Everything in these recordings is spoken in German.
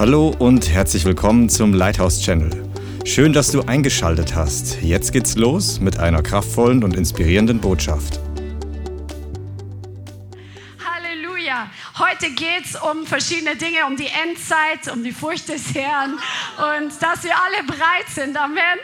Hallo und herzlich willkommen zum Lighthouse Channel. Schön, dass du eingeschaltet hast. Jetzt geht's los mit einer kraftvollen und inspirierenden Botschaft. Halleluja. Heute geht es um verschiedene Dinge, um die Endzeit, um die Furcht des Herrn und dass wir alle bereit sind. Amen.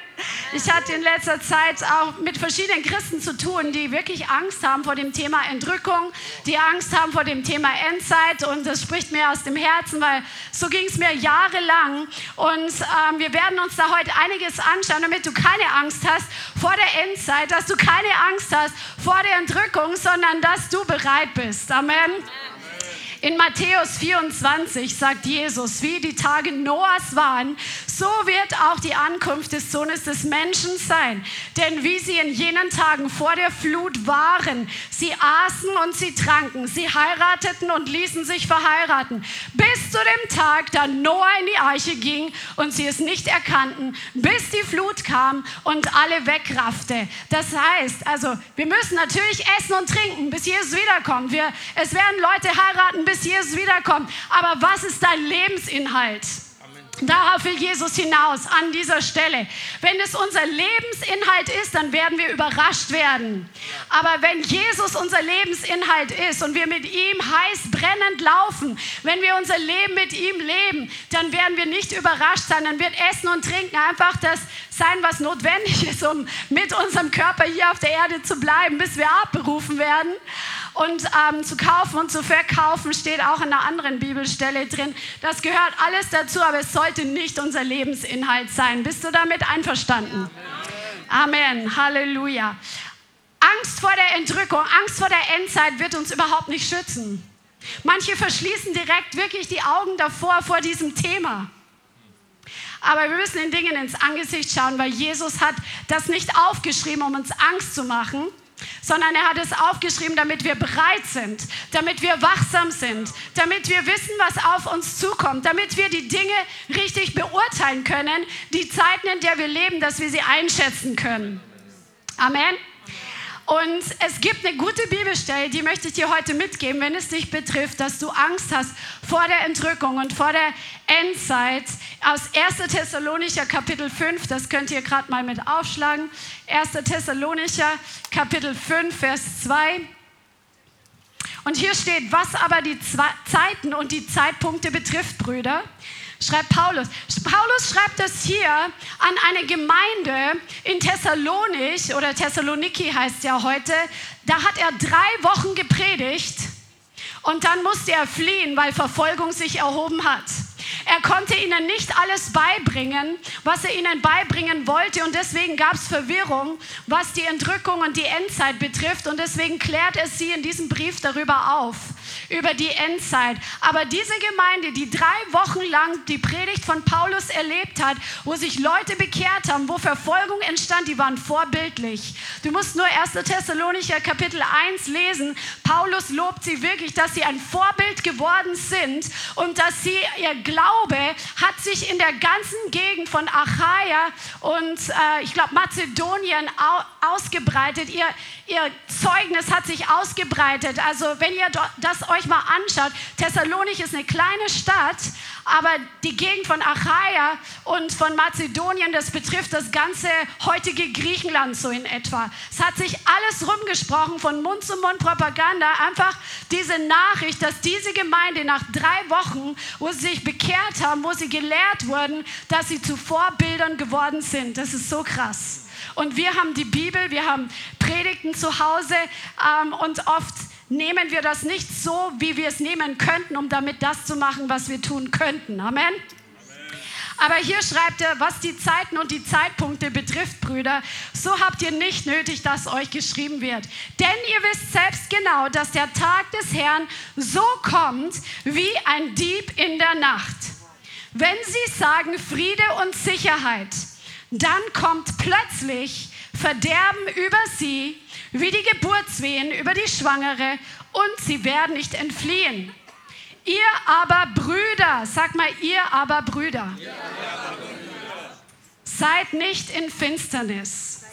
Ich hatte in letzter Zeit auch mit verschiedenen Christen zu tun, die wirklich Angst haben vor dem Thema Entrückung, die Angst haben vor dem Thema Endzeit und das spricht mir aus dem Herzen, weil so ging es mir jahrelang und ähm, wir werden uns da heute einiges anschauen, damit du keine Angst hast vor der Endzeit, dass du keine Angst hast vor der Entrückung, sondern dass du bereit bist. Amen. In Matthäus 24 sagt Jesus, wie die Tage Noahs waren, so wird auch die Ankunft des Sohnes des Menschen sein. Denn wie sie in jenen Tagen vor der Flut waren, sie aßen und sie tranken, sie heirateten und ließen sich verheiraten, bis zu dem Tag, da Noah in die Arche ging und sie es nicht erkannten, bis die Flut kam und alle wegraffte. Das heißt, also wir müssen natürlich essen und trinken, bis Jesus wiederkommt. Wir, es werden Leute heiraten, bis Jesus wiederkommt. Aber was ist dein Lebensinhalt? Darauf will Jesus hinaus an dieser Stelle. Wenn es unser Lebensinhalt ist, dann werden wir überrascht werden. Aber wenn Jesus unser Lebensinhalt ist und wir mit ihm heiß brennend laufen, wenn wir unser Leben mit ihm leben, dann werden wir nicht überrascht sein. Dann wird Essen und Trinken einfach das sein, was notwendig ist, um mit unserem Körper hier auf der Erde zu bleiben, bis wir abberufen werden. Und ähm, zu kaufen und zu verkaufen steht auch in einer anderen Bibelstelle drin. Das gehört alles dazu, aber es sollte nicht unser Lebensinhalt sein. Bist du damit einverstanden? Amen. Halleluja. Angst vor der Entrückung, Angst vor der Endzeit wird uns überhaupt nicht schützen. Manche verschließen direkt wirklich die Augen davor, vor diesem Thema. Aber wir müssen den Dingen ins Angesicht schauen, weil Jesus hat das nicht aufgeschrieben, um uns Angst zu machen, sondern er hat es aufgeschrieben, damit wir bereit sind, damit wir wachsam sind, damit wir wissen, was auf uns zukommt, damit wir die Dinge richtig beurteilen können, die Zeiten, in der wir leben, dass wir sie einschätzen können. Amen. Und es gibt eine gute Bibelstelle, die möchte ich dir heute mitgeben, wenn es dich betrifft, dass du Angst hast vor der Entrückung und vor der Endzeit. Aus 1. Thessalonicher Kapitel 5, das könnt ihr gerade mal mit aufschlagen. 1. Thessalonicher Kapitel 5, Vers 2. Und hier steht, was aber die Zeiten und die Zeitpunkte betrifft, Brüder schreibt Paulus. Paulus schreibt das hier an eine Gemeinde in Thessalonich oder Thessaloniki heißt ja heute. Da hat er drei Wochen gepredigt und dann musste er fliehen, weil Verfolgung sich erhoben hat. Er konnte ihnen nicht alles beibringen, was er ihnen beibringen wollte. Und deswegen gab es Verwirrung, was die Entrückung und die Endzeit betrifft. Und deswegen klärt er sie in diesem Brief darüber auf über die Endzeit. Aber diese Gemeinde, die drei Wochen lang die Predigt von Paulus erlebt hat, wo sich Leute bekehrt haben, wo Verfolgung entstand, die waren vorbildlich. Du musst nur 1. Thessalonicher Kapitel 1 lesen. Paulus lobt sie wirklich, dass sie ein Vorbild geworden sind und dass sie, ihr Glaube hat sich in der ganzen Gegend von Achaia und äh, ich glaube Mazedonien au ausgebreitet. Ihr, ihr Zeugnis hat sich ausgebreitet. Also wenn ihr das euch mal anschaut, Thessalonich ist eine kleine Stadt, aber die Gegend von Achaia und von Mazedonien, das betrifft das ganze heutige Griechenland so in etwa. Es hat sich alles rumgesprochen von Mund zu Mund Propaganda, einfach diese Nachricht, dass diese Gemeinde nach drei Wochen, wo sie sich bekehrt haben, wo sie gelehrt wurden, dass sie zu Vorbildern geworden sind. Das ist so krass. Und wir haben die Bibel, wir haben Predigten zu Hause ähm, und oft nehmen wir das nicht so, wie wir es nehmen könnten, um damit das zu machen, was wir tun könnten. Amen. Aber hier schreibt er, was die Zeiten und die Zeitpunkte betrifft, Brüder, so habt ihr nicht nötig, dass euch geschrieben wird. Denn ihr wisst selbst genau, dass der Tag des Herrn so kommt wie ein Dieb in der Nacht. Wenn sie sagen Friede und Sicherheit, dann kommt plötzlich Verderben über sie, wie die Geburtswehen über die Schwangere, und sie werden nicht entfliehen. Ihr aber Brüder, sag mal, ihr aber Brüder, seid nicht in Finsternis,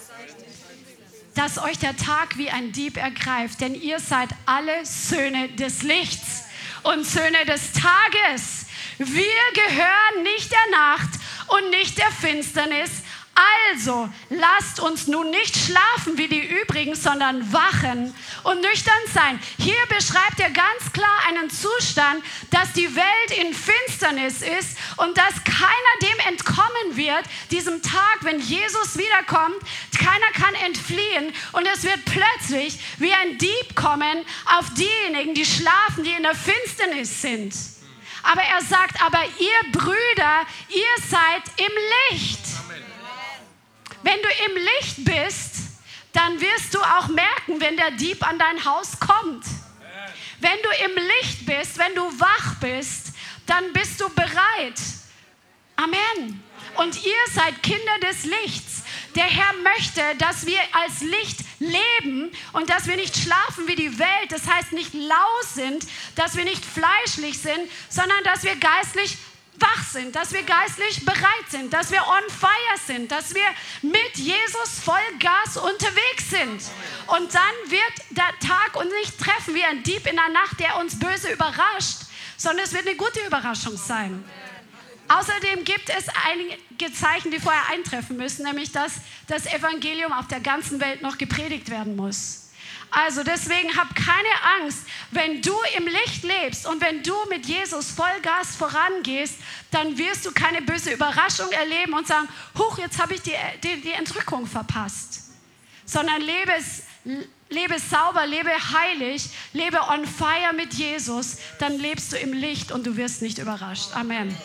dass euch der Tag wie ein Dieb ergreift, denn ihr seid alle Söhne des Lichts und Söhne des Tages. Wir gehören nicht der Nacht und nicht der Finsternis. Also lasst uns nun nicht schlafen wie die übrigen, sondern wachen und nüchtern sein. Hier beschreibt er ganz klar einen Zustand, dass die Welt in Finsternis ist und dass keiner dem entkommen wird, diesem Tag, wenn Jesus wiederkommt. Keiner kann entfliehen und es wird plötzlich wie ein Dieb kommen auf diejenigen, die schlafen, die in der Finsternis sind. Aber er sagt, aber ihr Brüder, ihr seid im Licht. Wenn du im Licht bist, dann wirst du auch merken, wenn der Dieb an dein Haus kommt. Wenn du im Licht bist, wenn du wach bist, dann bist du bereit. Amen. Und ihr seid Kinder des Lichts. Der Herr möchte, dass wir als Licht leben und dass wir nicht schlafen wie die Welt. Das heißt nicht lau sind, dass wir nicht fleischlich sind, sondern dass wir geistlich wach sind, dass wir geistlich bereit sind, dass wir on fire sind, dass wir mit Jesus voll Gas unterwegs sind. Und dann wird der Tag uns nicht treffen wie ein Dieb in der Nacht, der uns böse überrascht, sondern es wird eine gute Überraschung sein. Außerdem gibt es einige Zeichen, die vorher eintreffen müssen, nämlich dass das Evangelium auf der ganzen Welt noch gepredigt werden muss. Also deswegen hab keine Angst, wenn du im Licht lebst und wenn du mit Jesus Vollgas vorangehst, dann wirst du keine böse Überraschung erleben und sagen, huch, jetzt habe ich die, die, die Entrückung verpasst. Sondern lebe lebe sauber, lebe heilig, lebe on fire mit Jesus, dann lebst du im Licht und du wirst nicht überrascht. Amen.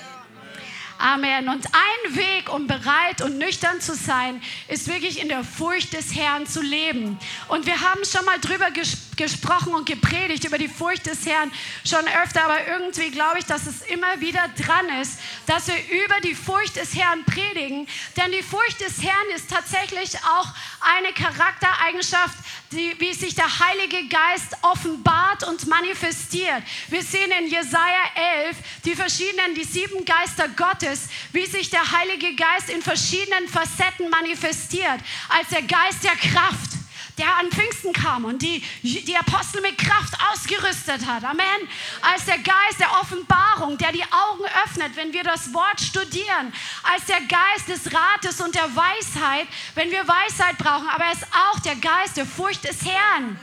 Amen. Und ein Weg, um bereit und nüchtern zu sein, ist wirklich in der Furcht des Herrn zu leben. Und wir haben schon mal drüber ges gesprochen und gepredigt, über die Furcht des Herrn schon öfter, aber irgendwie glaube ich, dass es immer wieder dran ist, dass wir über die Furcht des Herrn predigen. Denn die Furcht des Herrn ist tatsächlich auch eine Charaktereigenschaft, die, wie sich der Heilige Geist offenbart und manifestiert. Wir sehen in Jesaja 11 die verschiedenen, die sieben Geister Gottes Gottes, wie sich der Heilige Geist in verschiedenen Facetten manifestiert, als der Geist der Kraft der an Pfingsten kam und die, die Apostel mit Kraft ausgerüstet hat. Amen. Als der Geist der Offenbarung, der die Augen öffnet, wenn wir das Wort studieren. Als der Geist des Rates und der Weisheit, wenn wir Weisheit brauchen. Aber er ist auch der Geist der Furcht des Herrn.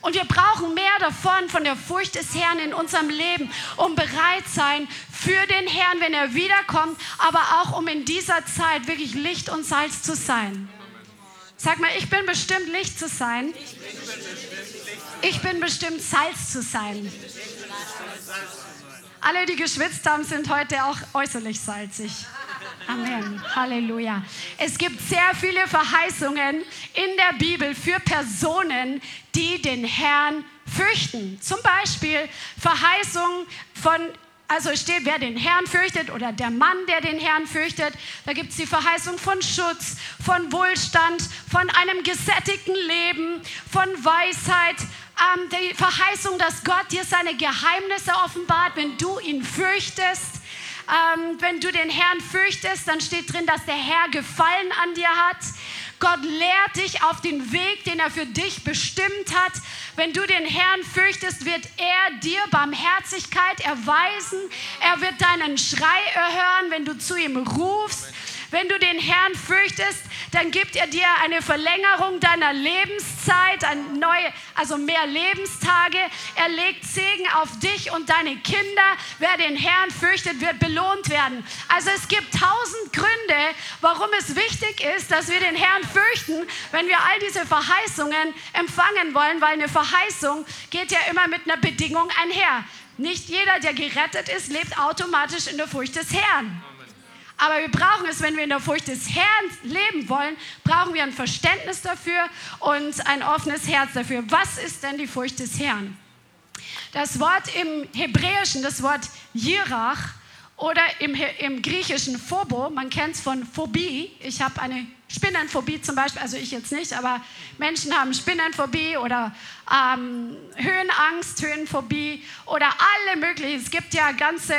Und wir brauchen mehr davon, von der Furcht des Herrn in unserem Leben, um bereit sein für den Herrn, wenn er wiederkommt, aber auch um in dieser Zeit wirklich Licht und Salz zu sein. Sag mal, ich bin bestimmt Licht zu sein. Ich bin bestimmt Salz zu sein. Alle, die geschwitzt haben, sind heute auch äußerlich salzig. Amen. Halleluja. Es gibt sehr viele Verheißungen in der Bibel für Personen, die den Herrn fürchten. Zum Beispiel Verheißungen von also steht, wer den Herrn fürchtet oder der Mann, der den Herrn fürchtet. Da gibt es die Verheißung von Schutz, von Wohlstand, von einem gesättigten Leben, von Weisheit. Ähm, die Verheißung, dass Gott dir seine Geheimnisse offenbart, wenn du ihn fürchtest. Ähm, wenn du den Herrn fürchtest, dann steht drin, dass der Herr Gefallen an dir hat. Gott lehrt dich auf den Weg, den er für dich bestimmt hat. Wenn du den Herrn fürchtest, wird er dir Barmherzigkeit erweisen. Er wird deinen Schrei erhören, wenn du zu ihm rufst. Wenn du den Herrn fürchtest, dann gibt er dir eine Verlängerung deiner Lebenszeit, ein neue, also mehr Lebenstage. Er legt Segen auf dich und deine Kinder. Wer den Herrn fürchtet, wird belohnt werden. Also es gibt tausend Gründe, warum es wichtig ist, dass wir den Herrn fürchten, wenn wir all diese Verheißungen empfangen wollen, weil eine Verheißung geht ja immer mit einer Bedingung einher. Nicht jeder, der gerettet ist, lebt automatisch in der Furcht des Herrn. Aber wir brauchen es, wenn wir in der Furcht des Herrn leben wollen, brauchen wir ein Verständnis dafür und ein offenes Herz dafür. Was ist denn die Furcht des Herrn? Das Wort im Hebräischen, das Wort Jirach oder im, im Griechischen Phobo, man kennt es von Phobie. Ich habe eine Spinnenphobie zum Beispiel, also ich jetzt nicht, aber Menschen haben Spinnenphobie oder ähm, Höhenangst, Höhenphobie oder alle möglichen. Es gibt ja ganze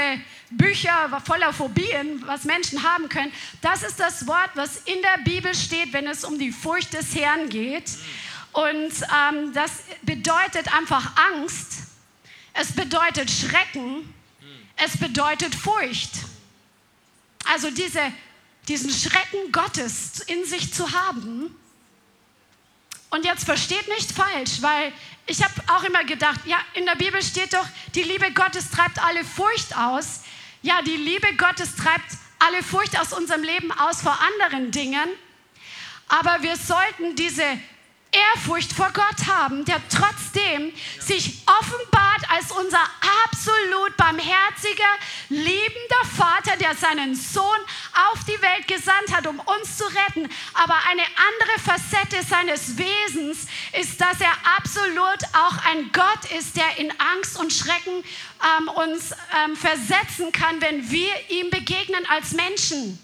Bücher voller Phobien, was Menschen haben können. Das ist das Wort, was in der Bibel steht, wenn es um die Furcht des Herrn geht. Und ähm, das bedeutet einfach Angst. Es bedeutet Schrecken. es bedeutet Furcht. Also diese, diesen Schrecken Gottes in sich zu haben. Und jetzt versteht nicht falsch, weil ich habe auch immer gedacht, ja, in der Bibel steht doch, die Liebe Gottes treibt alle Furcht aus. Ja, die Liebe Gottes treibt alle Furcht aus unserem Leben aus vor anderen Dingen. Aber wir sollten diese Ehrfurcht vor Gott haben, der trotzdem sich offenbart als unser absolut barmherziger, liebender Vater, der seinen Sohn auf die Welt gesandt hat, um uns zu retten. Aber eine andere Facette seines Wesens ist, dass er absolut auch ein Gott ist, der in Angst und Schrecken ähm, uns ähm, versetzen kann, wenn wir ihm begegnen als Menschen.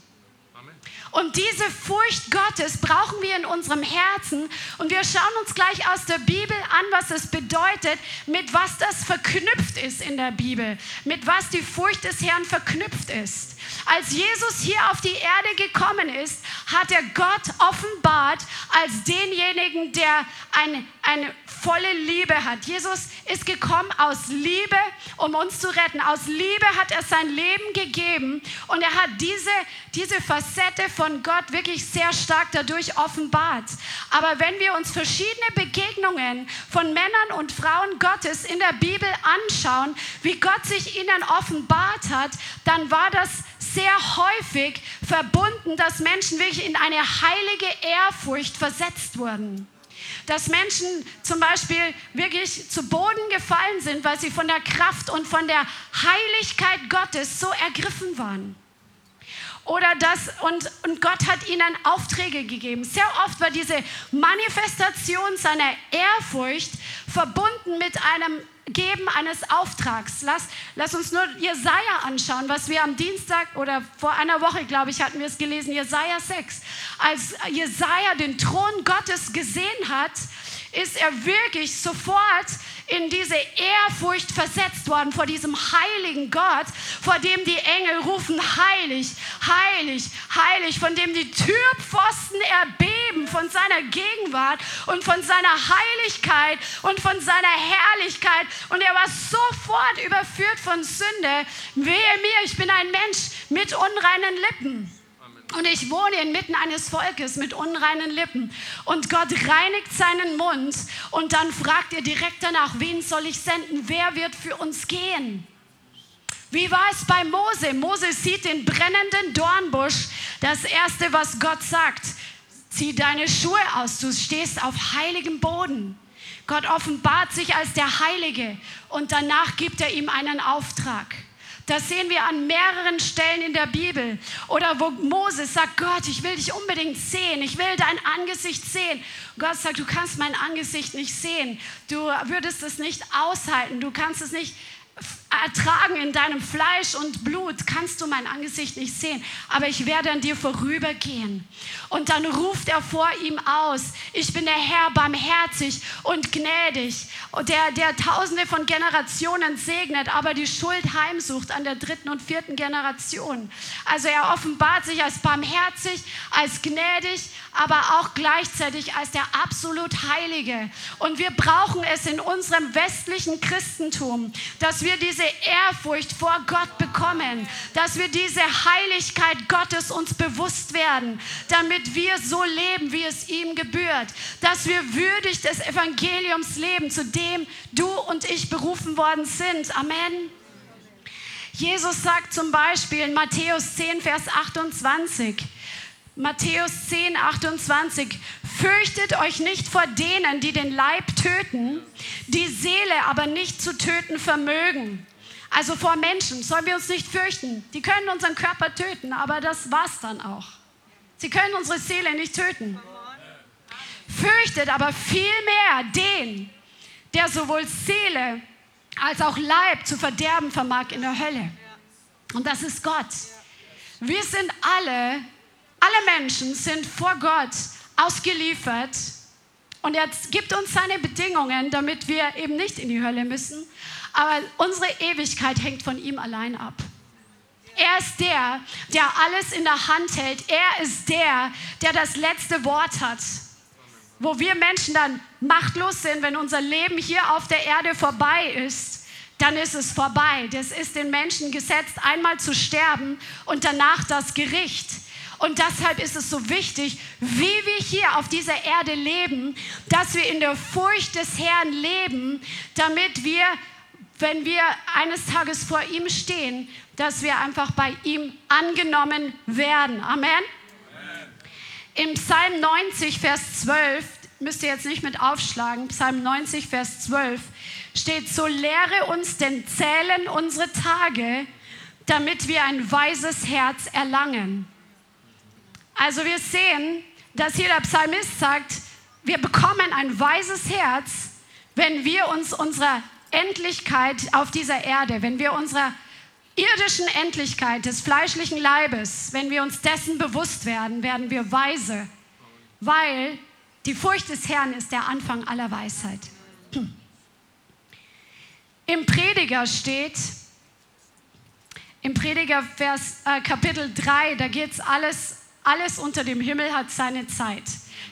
Und diese Furcht Gottes brauchen wir in unserem Herzen. Und wir schauen uns gleich aus der Bibel an, was es bedeutet, mit was das verknüpft ist in der Bibel, mit was die Furcht des Herrn verknüpft ist. Als Jesus hier auf die Erde gekommen ist, hat er Gott offenbart als denjenigen, der eine, eine volle Liebe hat. Jesus ist gekommen aus Liebe, um uns zu retten. Aus Liebe hat er sein Leben gegeben und er hat diese, diese Facette von Gott wirklich sehr stark dadurch offenbart. Aber wenn wir uns verschiedene Begegnungen von Männern und Frauen Gottes in der Bibel anschauen, wie Gott sich ihnen offenbart hat, dann war das sehr häufig verbunden, dass Menschen wirklich in eine heilige Ehrfurcht versetzt wurden dass Menschen zum Beispiel wirklich zu Boden gefallen sind, weil sie von der Kraft und von der Heiligkeit Gottes so ergriffen waren. Oder das, und, und Gott hat ihnen Aufträge gegeben. Sehr oft war diese Manifestation seiner Ehrfurcht verbunden mit einem Geben eines Auftrags. Lass, lass uns nur Jesaja anschauen, was wir am Dienstag oder vor einer Woche, glaube ich, hatten wir es gelesen, Jesaja 6. Als Jesaja den Thron Gottes gesehen hat, ist er wirklich sofort in diese Ehrfurcht versetzt worden vor diesem heiligen Gott, vor dem die Engel rufen, heilig, heilig, heilig, von dem die Türpfosten erbeben von seiner Gegenwart und von seiner Heiligkeit und von seiner Herrlichkeit. Und er war sofort überführt von Sünde. Wehe mir, ich bin ein Mensch mit unreinen Lippen. Und ich wohne inmitten eines Volkes mit unreinen Lippen. Und Gott reinigt seinen Mund und dann fragt er direkt danach, wen soll ich senden? Wer wird für uns gehen? Wie war es bei Mose? Mose sieht den brennenden Dornbusch. Das erste, was Gott sagt, zieh deine Schuhe aus, du stehst auf heiligem Boden. Gott offenbart sich als der Heilige und danach gibt er ihm einen Auftrag. Das sehen wir an mehreren Stellen in der Bibel. Oder wo Moses sagt, Gott, ich will dich unbedingt sehen, ich will dein Angesicht sehen. Gott sagt, du kannst mein Angesicht nicht sehen, du würdest es nicht aushalten, du kannst es nicht ertragen in deinem Fleisch und Blut, kannst du mein Angesicht nicht sehen, aber ich werde an dir vorübergehen. Und dann ruft er vor ihm aus, ich bin der Herr barmherzig und gnädig, der, der tausende von Generationen segnet, aber die Schuld heimsucht an der dritten und vierten Generation. Also er offenbart sich als barmherzig, als gnädig, aber auch gleichzeitig als der absolut Heilige. Und wir brauchen es in unserem westlichen Christentum, dass wir diese Ehrfurcht vor Gott bekommen, dass wir diese Heiligkeit Gottes uns bewusst werden, damit wir so leben, wie es ihm gebührt, dass wir würdig des Evangeliums leben, zu dem du und ich berufen worden sind. Amen. Jesus sagt zum Beispiel in Matthäus 10, Vers 28, Matthäus 10, 28, fürchtet euch nicht vor denen, die den Leib töten, die Seele aber nicht zu töten vermögen. Also vor Menschen sollen wir uns nicht fürchten. Die können unseren Körper töten, aber das war's dann auch. Sie können unsere Seele nicht töten. Fürchtet aber vielmehr den, der sowohl Seele als auch Leib zu verderben vermag in der Hölle. Und das ist Gott. Wir sind alle alle Menschen sind vor Gott ausgeliefert und er gibt uns seine Bedingungen, damit wir eben nicht in die Hölle müssen. Aber unsere Ewigkeit hängt von ihm allein ab. Er ist der, der alles in der Hand hält. Er ist der, der das letzte Wort hat. Wo wir Menschen dann machtlos sind, wenn unser Leben hier auf der Erde vorbei ist, dann ist es vorbei. Das ist den Menschen gesetzt, einmal zu sterben und danach das Gericht. Und deshalb ist es so wichtig, wie wir hier auf dieser Erde leben, dass wir in der Furcht des Herrn leben, damit wir, wenn wir eines Tages vor ihm stehen, dass wir einfach bei ihm angenommen werden. Amen. Im Psalm 90, Vers 12, müsst ihr jetzt nicht mit aufschlagen, Psalm 90, Vers 12, steht, so lehre uns denn zählen unsere Tage, damit wir ein weises Herz erlangen. Also wir sehen, dass hier der Psalmist sagt, wir bekommen ein weises Herz, wenn wir uns unserer Endlichkeit auf dieser Erde, wenn wir unserer irdischen Endlichkeit des fleischlichen Leibes, wenn wir uns dessen bewusst werden, werden wir weise, weil die Furcht des Herrn ist der Anfang aller Weisheit. Im Prediger steht, im Prediger Vers, äh, Kapitel 3, da geht es alles, alles unter dem Himmel hat seine Zeit.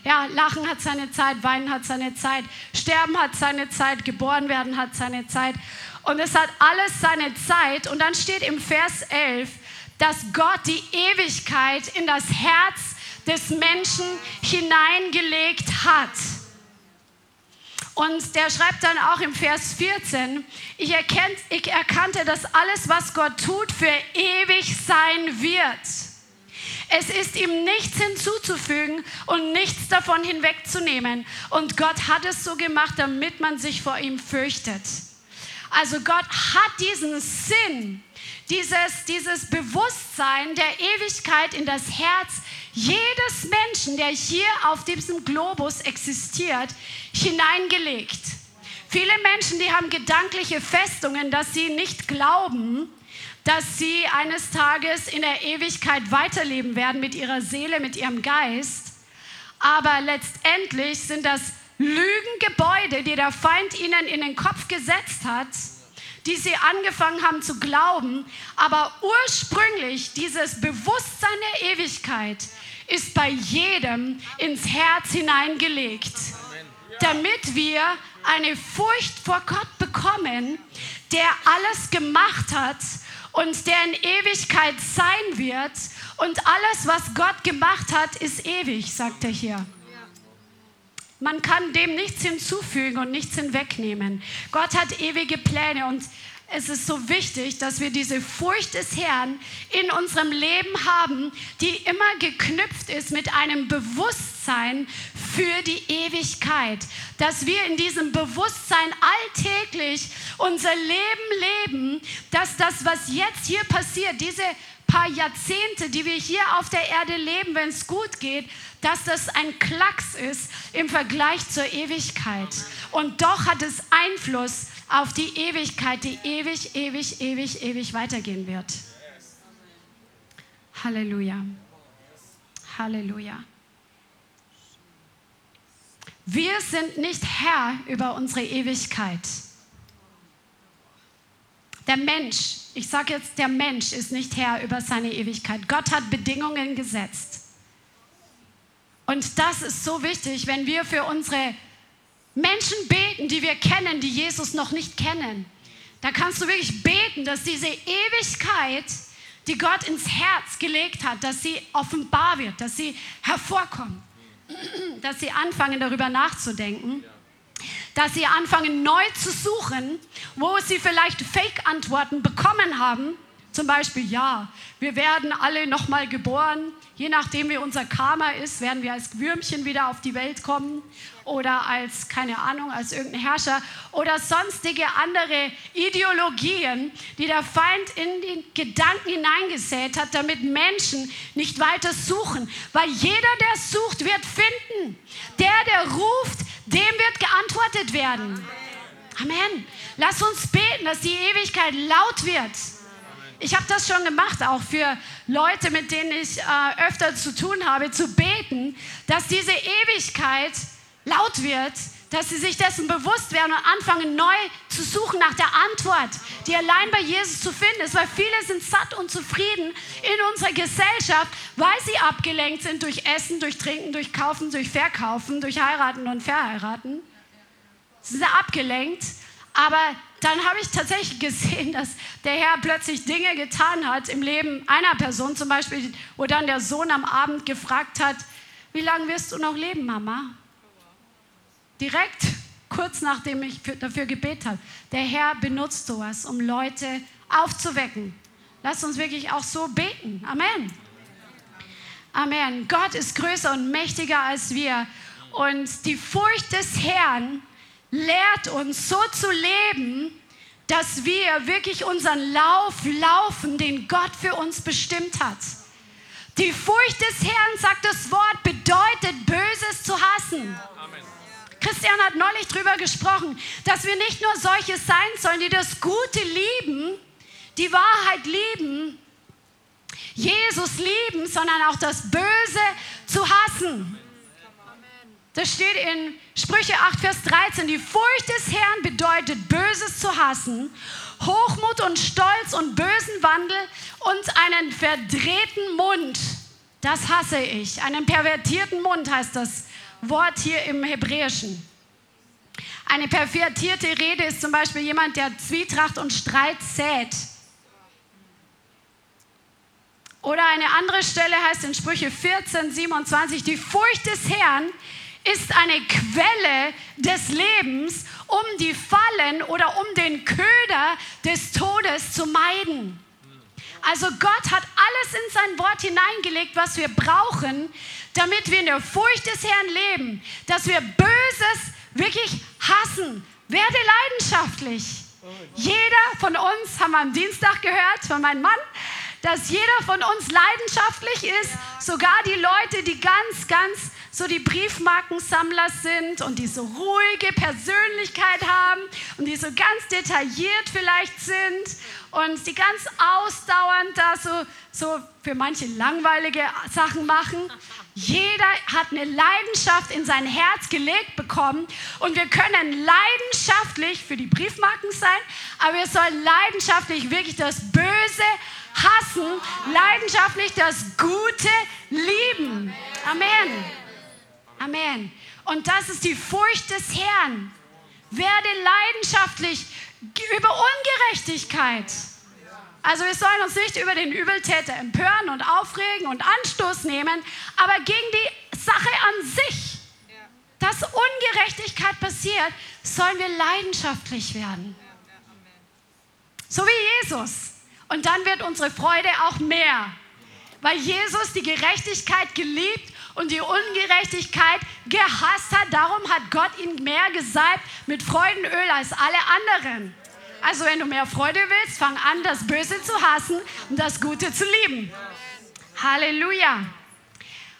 Ja, Lachen hat seine Zeit, Weinen hat seine Zeit, Sterben hat seine Zeit, geboren werden hat seine Zeit. Und es hat alles seine Zeit. Und dann steht im Vers 11, dass Gott die Ewigkeit in das Herz des Menschen hineingelegt hat. Und der schreibt dann auch im Vers 14, ich, erkennt, ich erkannte, dass alles, was Gott tut, für ewig sein wird. Es ist ihm nichts hinzuzufügen und nichts davon hinwegzunehmen. Und Gott hat es so gemacht, damit man sich vor ihm fürchtet. Also Gott hat diesen Sinn, dieses, dieses Bewusstsein der Ewigkeit in das Herz jedes Menschen, der hier auf diesem Globus existiert, hineingelegt. Viele Menschen, die haben gedankliche Festungen, dass sie nicht glauben, dass sie eines Tages in der Ewigkeit weiterleben werden mit ihrer Seele, mit ihrem Geist. Aber letztendlich sind das Lügengebäude, die der Feind ihnen in den Kopf gesetzt hat, die sie angefangen haben zu glauben. Aber ursprünglich dieses Bewusstsein der Ewigkeit ist bei jedem ins Herz hineingelegt, damit wir eine Furcht vor Gott bekommen, der alles gemacht hat und der in Ewigkeit sein wird. Und alles, was Gott gemacht hat, ist ewig, sagt er hier. Man kann dem nichts hinzufügen und nichts hinwegnehmen. Gott hat ewige Pläne und es ist so wichtig, dass wir diese Furcht des Herrn in unserem Leben haben, die immer geknüpft ist mit einem Bewusstsein für die Ewigkeit. Dass wir in diesem Bewusstsein alltäglich unser Leben leben, dass das, was jetzt hier passiert, diese paar Jahrzehnte, die wir hier auf der Erde leben, wenn es gut geht, dass das ein Klacks ist im Vergleich zur Ewigkeit. Und doch hat es Einfluss auf die Ewigkeit, die ewig, ewig, ewig, ewig weitergehen wird. Halleluja. Halleluja. Wir sind nicht Herr über unsere Ewigkeit. Der Mensch, ich sage jetzt, der Mensch ist nicht Herr über seine Ewigkeit. Gott hat Bedingungen gesetzt. Und das ist so wichtig, wenn wir für unsere Menschen beten, die wir kennen, die Jesus noch nicht kennen. Da kannst du wirklich beten, dass diese Ewigkeit, die Gott ins Herz gelegt hat, dass sie offenbar wird, dass sie hervorkommt, dass sie anfangen darüber nachzudenken, dass sie anfangen neu zu suchen, wo sie vielleicht Fake-Antworten bekommen haben zum Beispiel, ja, wir werden alle nochmal geboren. Je nachdem, wie unser Karma ist, werden wir als Würmchen wieder auf die Welt kommen oder als, keine Ahnung, als irgendein Herrscher oder sonstige andere Ideologien, die der Feind in den Gedanken hineingesät hat, damit Menschen nicht weiter suchen. Weil jeder, der sucht, wird finden. Der, der ruft, dem wird geantwortet werden. Amen. Lass uns beten, dass die Ewigkeit laut wird ich habe das schon gemacht, auch für Leute, mit denen ich äh, öfter zu tun habe, zu beten, dass diese Ewigkeit laut wird, dass sie sich dessen bewusst werden und anfangen neu zu suchen nach der Antwort, die allein bei Jesus zu finden ist, weil viele sind satt und zufrieden in unserer Gesellschaft, weil sie abgelenkt sind durch Essen, durch Trinken, durch Kaufen, durch Verkaufen, durch Heiraten und Verheiraten. Sie sind abgelenkt, aber dann habe ich tatsächlich gesehen, dass der Herr plötzlich Dinge getan hat im Leben einer Person, zum Beispiel, wo dann der Sohn am Abend gefragt hat, wie lange wirst du noch leben, Mama? Direkt kurz nachdem ich dafür gebetet habe. Der Herr benutzt sowas, um Leute aufzuwecken. Lass uns wirklich auch so beten. Amen. Amen. Gott ist größer und mächtiger als wir. Und die Furcht des Herrn lehrt uns so zu leben, dass wir wirklich unseren Lauf laufen, den Gott für uns bestimmt hat. Die Furcht des Herrn, sagt das Wort, bedeutet Böses zu hassen. Christian hat neulich darüber gesprochen, dass wir nicht nur solche sein sollen, die das Gute lieben, die Wahrheit lieben, Jesus lieben, sondern auch das Böse zu hassen. Das steht in Sprüche 8, Vers 13. Die Furcht des Herrn bedeutet, Böses zu hassen, Hochmut und Stolz und bösen Wandel und einen verdrehten Mund. Das hasse ich. Einen pervertierten Mund heißt das Wort hier im Hebräischen. Eine pervertierte Rede ist zum Beispiel jemand, der Zwietracht und Streit sät. Oder eine andere Stelle heißt in Sprüche 14, 27, die Furcht des Herrn ist eine Quelle des Lebens, um die Fallen oder um den Köder des Todes zu meiden. Also Gott hat alles in sein Wort hineingelegt, was wir brauchen, damit wir in der Furcht des Herrn leben, dass wir Böses wirklich hassen. Werde leidenschaftlich. Jeder von uns, haben wir am Dienstag gehört von meinem Mann, dass jeder von uns leidenschaftlich ist, sogar die Leute, die ganz, ganz so die Briefmarkensammler sind und die so ruhige Persönlichkeit haben und die so ganz detailliert vielleicht sind und die ganz ausdauernd da so, so für manche langweilige Sachen machen. Jeder hat eine Leidenschaft in sein Herz gelegt bekommen und wir können leidenschaftlich für die Briefmarken sein, aber wir sollen leidenschaftlich wirklich das Böse hassen, leidenschaftlich das Gute lieben. Amen. Amen. Und das ist die Furcht des Herrn. Werde leidenschaftlich über Ungerechtigkeit. Also wir sollen uns nicht über den Übeltäter empören und aufregen und Anstoß nehmen, aber gegen die Sache an sich, dass Ungerechtigkeit passiert, sollen wir leidenschaftlich werden. So wie Jesus. Und dann wird unsere Freude auch mehr, weil Jesus die Gerechtigkeit geliebt und die Ungerechtigkeit gehasst hat. Darum hat Gott ihn mehr gesalbt mit Freudenöl als alle anderen. Also wenn du mehr Freude willst, fang an, das Böse zu hassen und das Gute zu lieben. Halleluja.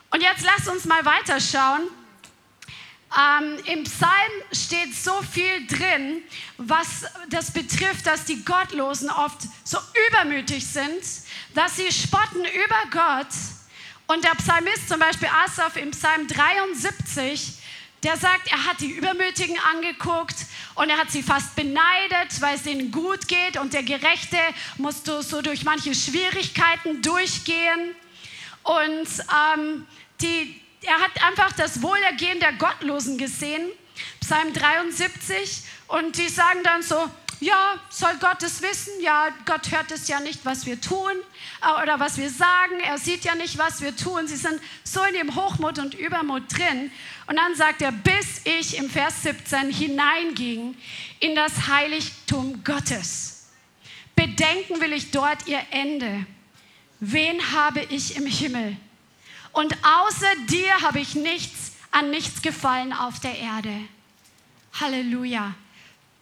Und jetzt lasst uns mal weiterschauen. Ähm, Im Psalm steht so viel drin, was das betrifft, dass die Gottlosen oft so übermütig sind, dass sie spotten über Gott und der Psalmist, zum Beispiel Asaf im Psalm 73, der sagt, er hat die Übermütigen angeguckt und er hat sie fast beneidet, weil es ihnen gut geht und der Gerechte musste so durch manche Schwierigkeiten durchgehen. Und ähm, die, er hat einfach das Wohlergehen der Gottlosen gesehen, Psalm 73, und die sagen dann so, ja, soll Gott es wissen? Ja, Gott hört es ja nicht, was wir tun oder was wir sagen. Er sieht ja nicht, was wir tun. Sie sind so in dem Hochmut und Übermut drin. Und dann sagt er, bis ich im Vers 17 hineinging in das Heiligtum Gottes. Bedenken will ich dort ihr Ende. Wen habe ich im Himmel? Und außer dir habe ich nichts an nichts gefallen auf der Erde. Halleluja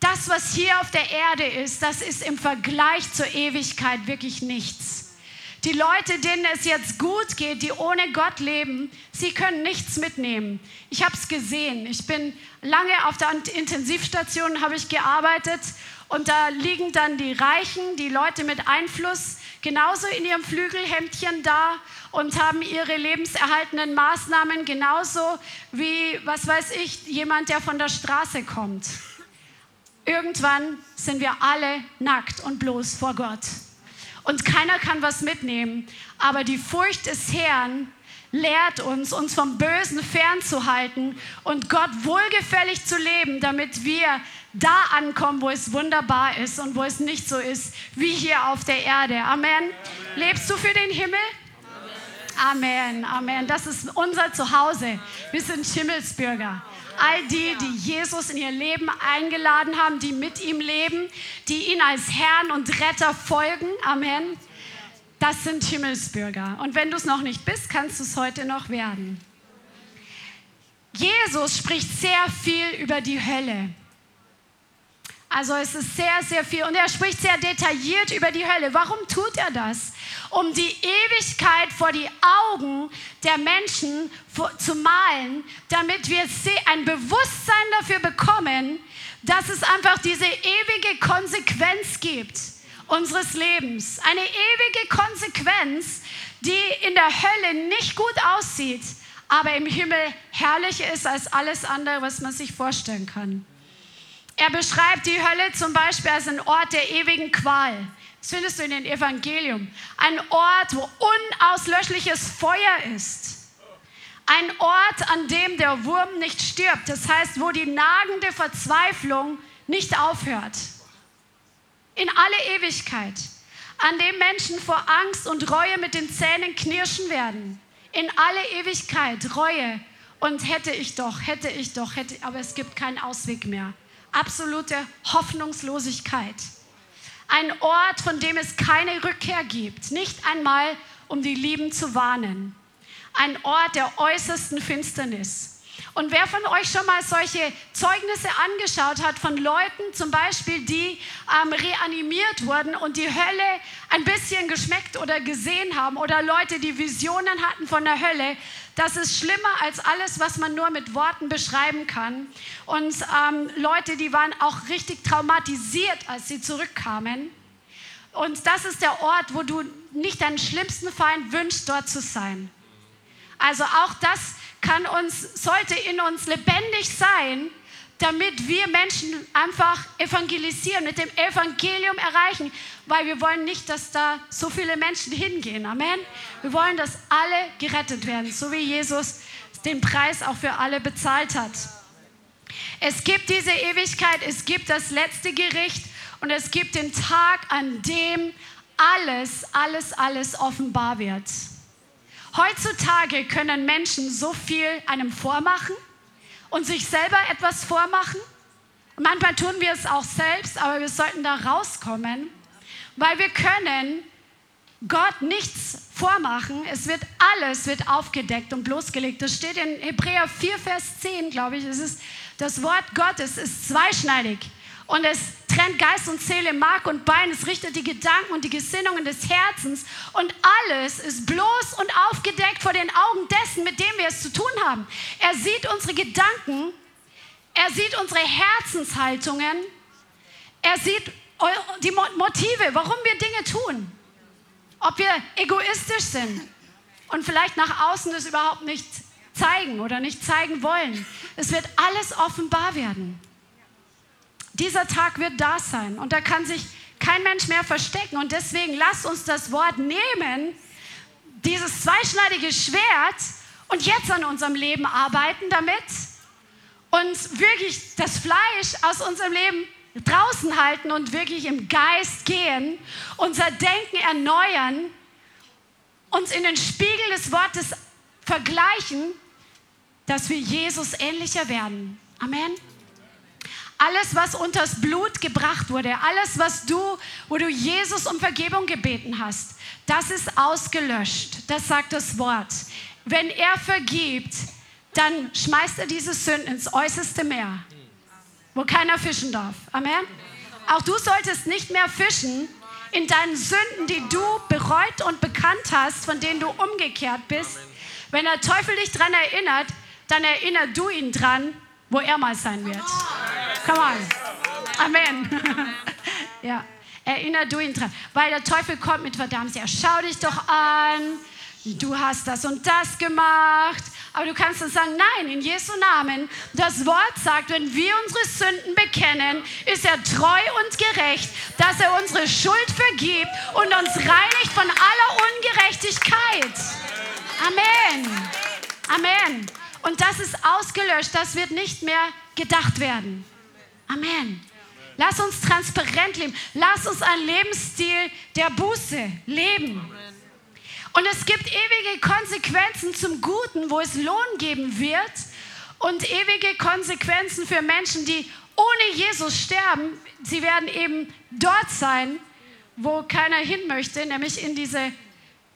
das, was hier auf der Erde ist, das ist im Vergleich zur Ewigkeit wirklich nichts. Die Leute, denen es jetzt gut geht, die ohne Gott leben, sie können nichts mitnehmen. Ich habe es gesehen. Ich bin lange auf der Intensivstation, habe ich gearbeitet und da liegen dann die Reichen, die Leute mit Einfluss, genauso in ihrem Flügelhemdchen da und haben ihre lebenserhaltenden Maßnahmen genauso wie, was weiß ich, jemand, der von der Straße kommt. Irgendwann sind wir alle nackt und bloß vor Gott. Und keiner kann was mitnehmen. Aber die Furcht des Herrn lehrt uns, uns vom Bösen fernzuhalten und Gott wohlgefällig zu leben, damit wir da ankommen, wo es wunderbar ist und wo es nicht so ist wie hier auf der Erde. Amen. Amen. Lebst du für den Himmel? Amen, Amen. Das ist unser Zuhause. Wir sind Himmelsbürger. All die, die Jesus in ihr Leben eingeladen haben, die mit ihm leben, die ihn als Herrn und Retter folgen. Amen. Das sind Himmelsbürger. Und wenn du es noch nicht bist, kannst du es heute noch werden. Jesus spricht sehr viel über die Hölle. Also es ist sehr, sehr viel. Und er spricht sehr detailliert über die Hölle. Warum tut er das? Um die Ewigkeit vor die Augen der Menschen zu malen, damit wir ein Bewusstsein dafür bekommen, dass es einfach diese ewige Konsequenz gibt unseres Lebens. Eine ewige Konsequenz, die in der Hölle nicht gut aussieht, aber im Himmel herrlicher ist als alles andere, was man sich vorstellen kann. Er beschreibt die Hölle zum Beispiel als einen Ort der ewigen Qual. Das findest du in den Evangelium. Ein Ort, wo unauslöschliches Feuer ist. Ein Ort, an dem der Wurm nicht stirbt. Das heißt, wo die nagende Verzweiflung nicht aufhört. In alle Ewigkeit. An dem Menschen vor Angst und Reue mit den Zähnen knirschen werden. In alle Ewigkeit Reue. Und hätte ich doch, hätte ich doch, hätte, aber es gibt keinen Ausweg mehr absolute Hoffnungslosigkeit. Ein Ort, von dem es keine Rückkehr gibt, nicht einmal um die Lieben zu warnen. Ein Ort der äußersten Finsternis. Und wer von euch schon mal solche Zeugnisse angeschaut hat von Leuten, zum Beispiel, die ähm, reanimiert wurden und die Hölle ein bisschen geschmeckt oder gesehen haben, oder Leute, die Visionen hatten von der Hölle, das ist schlimmer als alles, was man nur mit Worten beschreiben kann. Und ähm, Leute, die waren auch richtig traumatisiert, als sie zurückkamen. Und das ist der Ort, wo du nicht deinen schlimmsten Feind wünschst, dort zu sein. Also auch das kann uns, sollte in uns lebendig sein, damit wir Menschen einfach evangelisieren, mit dem Evangelium erreichen, weil wir wollen nicht, dass da so viele Menschen hingehen. Amen. Wir wollen, dass alle gerettet werden, so wie Jesus den Preis auch für alle bezahlt hat. Es gibt diese Ewigkeit, es gibt das letzte Gericht und es gibt den Tag, an dem alles, alles, alles offenbar wird. Heutzutage können Menschen so viel einem vormachen und sich selber etwas vormachen. manchmal tun wir es auch selbst, aber wir sollten da rauskommen, weil wir können Gott nichts vormachen. Es wird alles wird aufgedeckt und bloßgelegt. Das steht in Hebräer 4, Vers 10, glaube ich. Es ist, das Wort Gottes ist zweischneidig und es trennt Geist und Seele, Mark und Bein. Es richtet die Gedanken und die Gesinnungen des Herzens. Und alles ist bloß und aufgedeckt vor den Augen dessen, mit dem wir es zu tun haben. Er sieht unsere Gedanken. Er sieht unsere Herzenshaltungen. Er sieht die Motive, warum wir Dinge tun. Ob wir egoistisch sind und vielleicht nach außen das überhaupt nicht zeigen oder nicht zeigen wollen. Es wird alles offenbar werden. Dieser Tag wird da sein und da kann sich kein Mensch mehr verstecken. Und deswegen lasst uns das Wort nehmen, dieses zweischneidige Schwert, und jetzt an unserem Leben arbeiten damit und wirklich das Fleisch aus unserem Leben draußen halten und wirklich im Geist gehen, unser Denken erneuern, uns in den Spiegel des Wortes vergleichen, dass wir Jesus ähnlicher werden. Amen. Alles, was unters Blut gebracht wurde, alles, was du, wo du Jesus um Vergebung gebeten hast, das ist ausgelöscht. Das sagt das Wort. Wenn er vergibt, dann schmeißt er diese Sünden ins äußerste Meer, wo keiner fischen darf. Amen. Auch du solltest nicht mehr fischen in deinen Sünden, die du bereut und bekannt hast, von denen du umgekehrt bist. Wenn der Teufel dich daran erinnert, dann erinnere du ihn dran, wo er mal sein wird. Come on. Amen. ja, erinner du ihn dran. Weil der Teufel kommt mit Verdammnis. Ja, schau dich doch an. Du hast das und das gemacht. Aber du kannst dann sagen, nein, in Jesu Namen. Das Wort sagt, wenn wir unsere Sünden bekennen, ist er treu und gerecht, dass er unsere Schuld vergibt und uns reinigt von aller Ungerechtigkeit. Amen. Amen. Und das ist ausgelöscht, das wird nicht mehr gedacht werden. Amen. Lass uns transparent leben. Lass uns einen Lebensstil der Buße leben. Und es gibt ewige Konsequenzen zum Guten, wo es Lohn geben wird. Und ewige Konsequenzen für Menschen, die ohne Jesus sterben. Sie werden eben dort sein, wo keiner hin möchte, nämlich in diese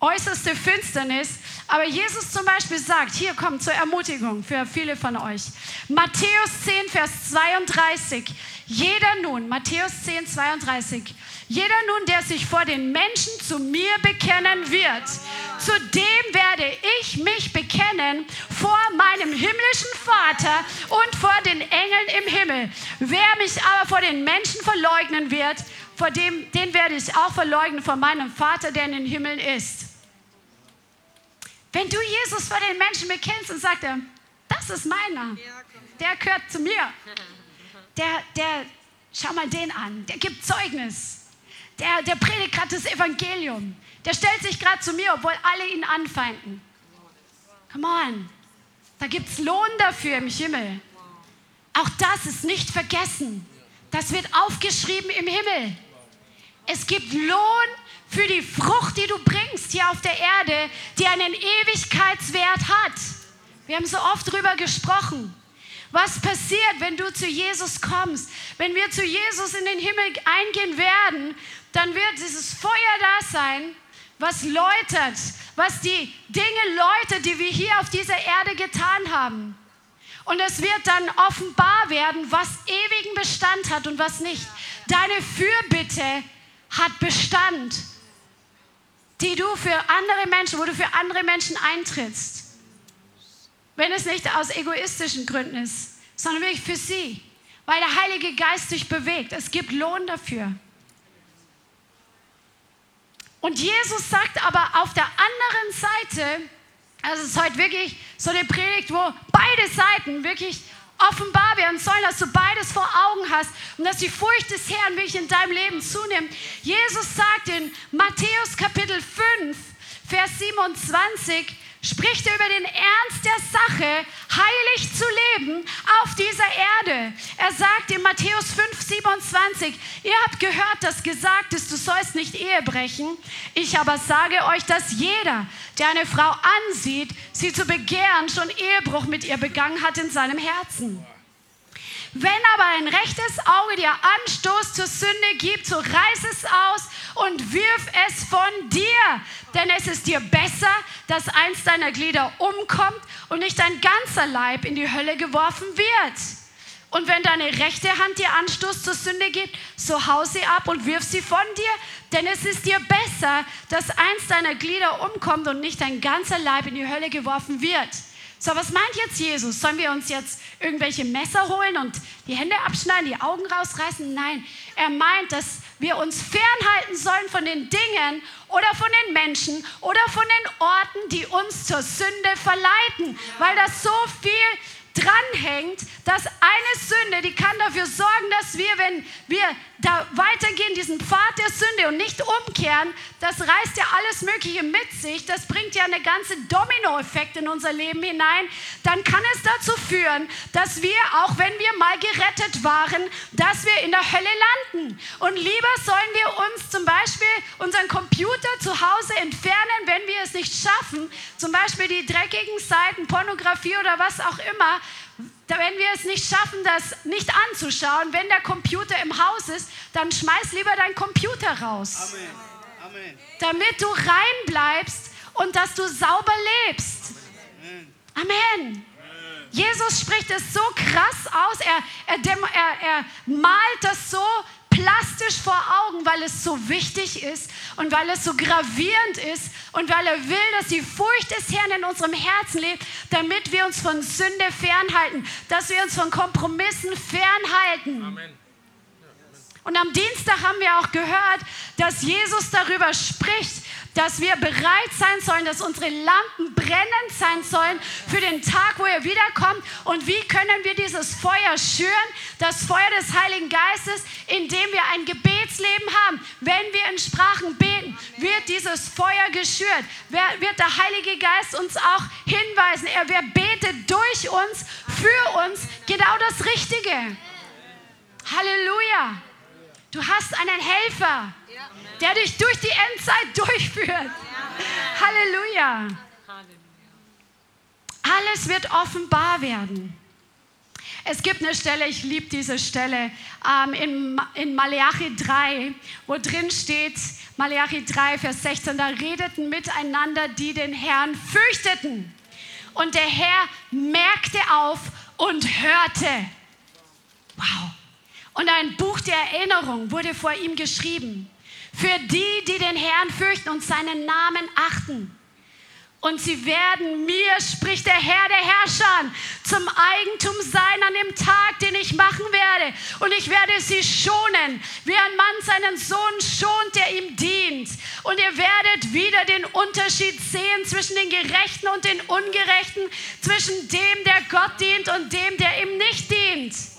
äußerste Finsternis. Aber Jesus zum Beispiel sagt, hier kommt zur Ermutigung für viele von euch. Matthäus 10, Vers 32. Jeder nun, Matthäus 10, 32. Jeder nun, der sich vor den Menschen zu mir bekennen wird, zu dem werde ich mich bekennen vor meinem himmlischen Vater und vor den Engeln im Himmel. Wer mich aber vor den Menschen verleugnen wird, vor dem, den werde ich auch verleugnen vor meinem Vater, der in den Himmeln ist. Wenn du Jesus vor den Menschen bekennst und sagst, das ist meiner, der gehört zu mir, der, der, schau mal den an, der gibt Zeugnis, der, der predigt gerade das Evangelium, der stellt sich gerade zu mir, obwohl alle ihn anfeinden. Come on, da gibt es Lohn dafür im Himmel. Auch das ist nicht vergessen. Das wird aufgeschrieben im Himmel. Es gibt Lohn für die Frucht, die du bringst hier auf der Erde, die einen Ewigkeitswert hat. Wir haben so oft darüber gesprochen. Was passiert, wenn du zu Jesus kommst? Wenn wir zu Jesus in den Himmel eingehen werden, dann wird dieses Feuer da sein, was läutert, was die Dinge läutert, die wir hier auf dieser Erde getan haben. Und es wird dann offenbar werden, was ewigen Bestand hat und was nicht. Deine Fürbitte hat Bestand, die du für andere Menschen, wo du für andere Menschen eintrittst. Wenn es nicht aus egoistischen Gründen ist, sondern wirklich für sie, weil der Heilige Geist dich bewegt. Es gibt Lohn dafür. Und Jesus sagt aber auf der anderen Seite, also es ist heute wirklich so eine Predigt, wo beide Seiten wirklich offenbar werden sollen, dass du beides vor Augen hast und dass die Furcht des Herrn wirklich in deinem Leben zunimmt. Jesus sagt in Matthäus Kapitel 5, Vers 27, spricht er über den Ernst der Sache, heilig zu leben auf dieser Erde. Er sagt in Matthäus 5, 27, ihr habt gehört, dass gesagt ist, du sollst nicht Ehe brechen. Ich aber sage euch, dass jeder, der eine Frau ansieht, sie zu begehren, schon Ehebruch mit ihr begangen hat in seinem Herzen. Wenn aber ein rechtes Auge dir Anstoß zur Sünde gibt, so reiß es aus und wirf es von dir. Denn es ist dir besser, dass eins deiner Glieder umkommt und nicht dein ganzer Leib in die Hölle geworfen wird. Und wenn deine rechte Hand dir Anstoß zur Sünde gibt, so hau sie ab und wirf sie von dir. Denn es ist dir besser, dass eins deiner Glieder umkommt und nicht dein ganzer Leib in die Hölle geworfen wird. So, was meint jetzt Jesus? Sollen wir uns jetzt irgendwelche Messer holen und die Hände abschneiden, die Augen rausreißen? Nein, er meint, dass wir uns fernhalten sollen von den Dingen oder von den Menschen oder von den Orten, die uns zur Sünde verleiten, weil das so viel dranhängt, dass eine Sünde, die kann dafür sorgen, dass wir, wenn wir da weitergehen, diesen Pfad der Sünde und nicht umkehren, das reißt ja alles Mögliche mit sich, das bringt ja eine ganze Dominoeffekt in unser Leben hinein, dann kann es dazu führen, dass wir, auch wenn wir mal gerettet waren, dass wir in der Hölle landen. Und lieber sollen wir uns zum Beispiel unseren Computer zu Hause entfernen, wenn wir es nicht schaffen, zum Beispiel die dreckigen Seiten, Pornografie oder was auch immer, wenn wir es nicht schaffen, das nicht anzuschauen, wenn der Computer im Haus ist, dann schmeiß lieber deinen Computer raus. Amen. Amen. Damit du rein bleibst und dass du sauber lebst. Amen. Amen. Jesus spricht es so krass aus, er, er, er, er malt das so plastisch vor Augen, weil es so wichtig ist und weil es so gravierend ist und weil er will, dass die Furcht des Herrn in unserem Herzen lebt, damit wir uns von Sünde fernhalten, dass wir uns von Kompromissen fernhalten. Amen. Und am Dienstag haben wir auch gehört, dass Jesus darüber spricht, dass wir bereit sein sollen, dass unsere Lampen brennend sein sollen für den Tag, wo er wiederkommt. Und wie können wir dieses Feuer schüren? Das Feuer des Heiligen Geistes, indem wir ein Gebetsleben haben. Wenn wir in Sprachen beten, wird dieses Feuer geschürt. Wird der Heilige Geist uns auch hinweisen. Er wer betet durch uns, für uns genau das Richtige. Halleluja. Du hast einen Helfer der dich durch die Endzeit durchführt. Halleluja. Alles wird offenbar werden. Es gibt eine Stelle, ich liebe diese Stelle, ähm, in, in Malachi 3, wo drin steht, Malachi 3, Vers 16, da redeten miteinander, die den Herrn fürchteten. Und der Herr merkte auf und hörte. Wow. Und ein Buch der Erinnerung wurde vor ihm geschrieben für die, die den Herrn fürchten und seinen Namen achten. Und sie werden mir, spricht der Herr der Herrscher, zum Eigentum sein an dem Tag, den ich machen werde. Und ich werde sie schonen, wie ein Mann seinen Sohn schont, der ihm dient. Und ihr werdet wieder den Unterschied sehen zwischen den Gerechten und den Ungerechten, zwischen dem, der Gott dient und dem, der ihm nicht dient.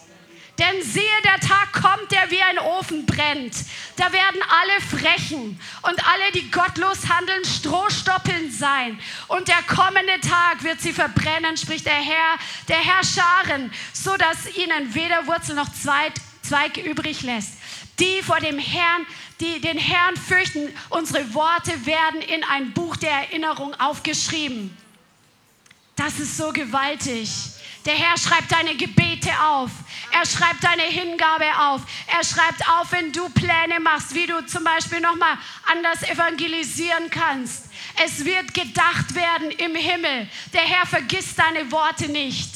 Denn siehe, der Tag kommt, der wie ein Ofen brennt. Da werden alle Frechen und alle, die gottlos handeln, Strohstoppeln sein. Und der kommende Tag wird sie verbrennen, spricht der Herr, der Herr Scharen, so dass ihnen weder Wurzel noch Zweig, Zweig übrig lässt. Die vor dem Herrn, die den Herrn fürchten, unsere Worte werden in ein Buch der Erinnerung aufgeschrieben. Das ist so gewaltig. Der Herr schreibt deine Gebete auf. Er schreibt deine Hingabe auf. Er schreibt auf, wenn du Pläne machst, wie du zum Beispiel nochmal anders evangelisieren kannst. Es wird gedacht werden im Himmel. Der Herr vergisst deine Worte nicht.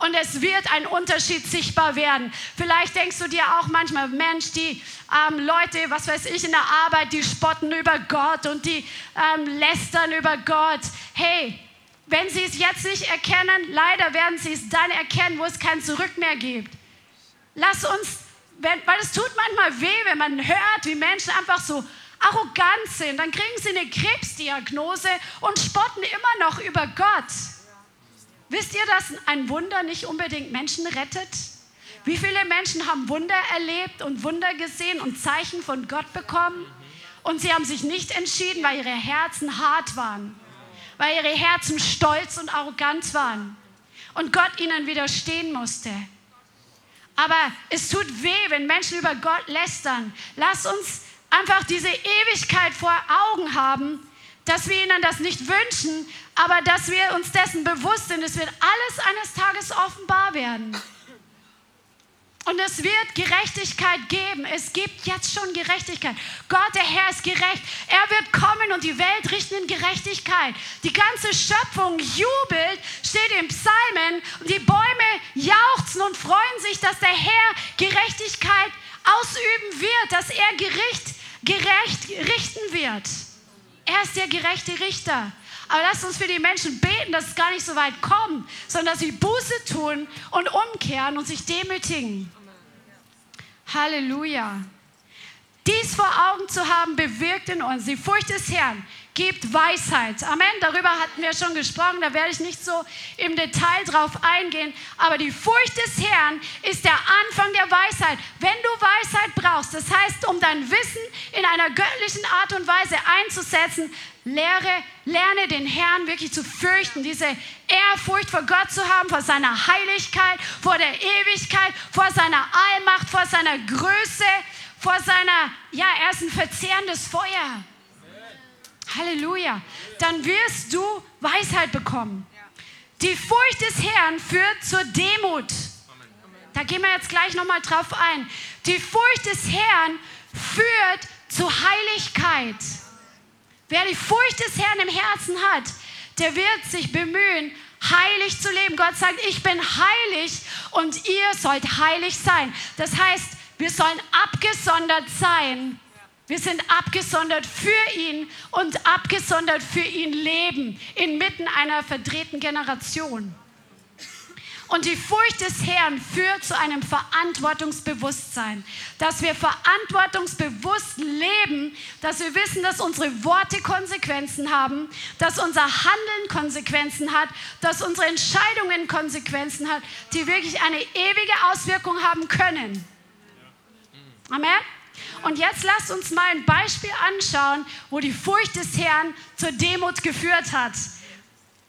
Und es wird ein Unterschied sichtbar werden. Vielleicht denkst du dir auch manchmal, Mensch, die ähm, Leute, was weiß ich, in der Arbeit, die spotten über Gott und die ähm, lästern über Gott. Hey, wenn sie es jetzt nicht erkennen, leider werden sie es dann erkennen, wo es kein Zurück mehr gibt. Lass uns, weil es tut manchmal weh, wenn man hört, wie Menschen einfach so arrogant sind. Dann kriegen sie eine Krebsdiagnose und spotten immer noch über Gott. Wisst ihr, dass ein Wunder nicht unbedingt Menschen rettet? Wie viele Menschen haben Wunder erlebt und Wunder gesehen und Zeichen von Gott bekommen? Und sie haben sich nicht entschieden, weil ihre Herzen hart waren weil ihre Herzen stolz und arrogant waren und Gott ihnen widerstehen musste. Aber es tut weh, wenn Menschen über Gott lästern. Lass uns einfach diese Ewigkeit vor Augen haben, dass wir ihnen das nicht wünschen, aber dass wir uns dessen bewusst sind. Es wird alles eines Tages offenbar werden. Und es wird Gerechtigkeit geben. Es gibt jetzt schon Gerechtigkeit. Gott, der Herr, ist gerecht. Er wird kommen und die Welt richten in Gerechtigkeit. Die ganze Schöpfung jubelt, steht im Psalmen und die Bäume jauchzen und freuen sich, dass der Herr Gerechtigkeit ausüben wird, dass er Gericht gerecht richten wird. Er ist der gerechte Richter. Aber lasst uns für die Menschen beten, dass es gar nicht so weit kommt, sondern dass sie Buße tun und umkehren und sich demütigen. Halleluja. Dies vor Augen zu haben, bewirkt in uns die Furcht des Herrn, gibt Weisheit. Amen. Darüber hatten wir schon gesprochen, da werde ich nicht so im Detail drauf eingehen. Aber die Furcht des Herrn ist der Anfang der Weisheit. Wenn du Weisheit brauchst, das heißt, um dein Wissen in einer göttlichen Art und Weise einzusetzen, lehre, lerne den Herrn wirklich zu fürchten, diese Ehrfurcht vor Gott zu haben, vor seiner Heiligkeit, vor der Ewigkeit, vor seiner Allmacht, vor seiner Größe, vor seiner, ja, er ist ein verzehrendes Feuer. Halleluja. Dann wirst du Weisheit bekommen. Die Furcht des Herrn führt zur Demut. Da gehen wir jetzt gleich nochmal drauf ein. Die Furcht des Herrn führt zur Heiligkeit. Wer die Furcht des Herrn im Herzen hat, der wird sich bemühen, heilig zu leben. Gott sagt, ich bin heilig und ihr sollt heilig sein. Das heißt, wir sollen abgesondert sein. Wir sind abgesondert für ihn und abgesondert für ihn leben, inmitten einer verdrehten Generation. Und die Furcht des Herrn führt zu einem Verantwortungsbewusstsein, dass wir verantwortungsbewusst leben, dass wir wissen, dass unsere Worte Konsequenzen haben, dass unser Handeln Konsequenzen hat, dass unsere Entscheidungen Konsequenzen hat, die wirklich eine ewige Auswirkung haben können. Amen. Und jetzt lasst uns mal ein Beispiel anschauen, wo die Furcht des Herrn zur Demut geführt hat.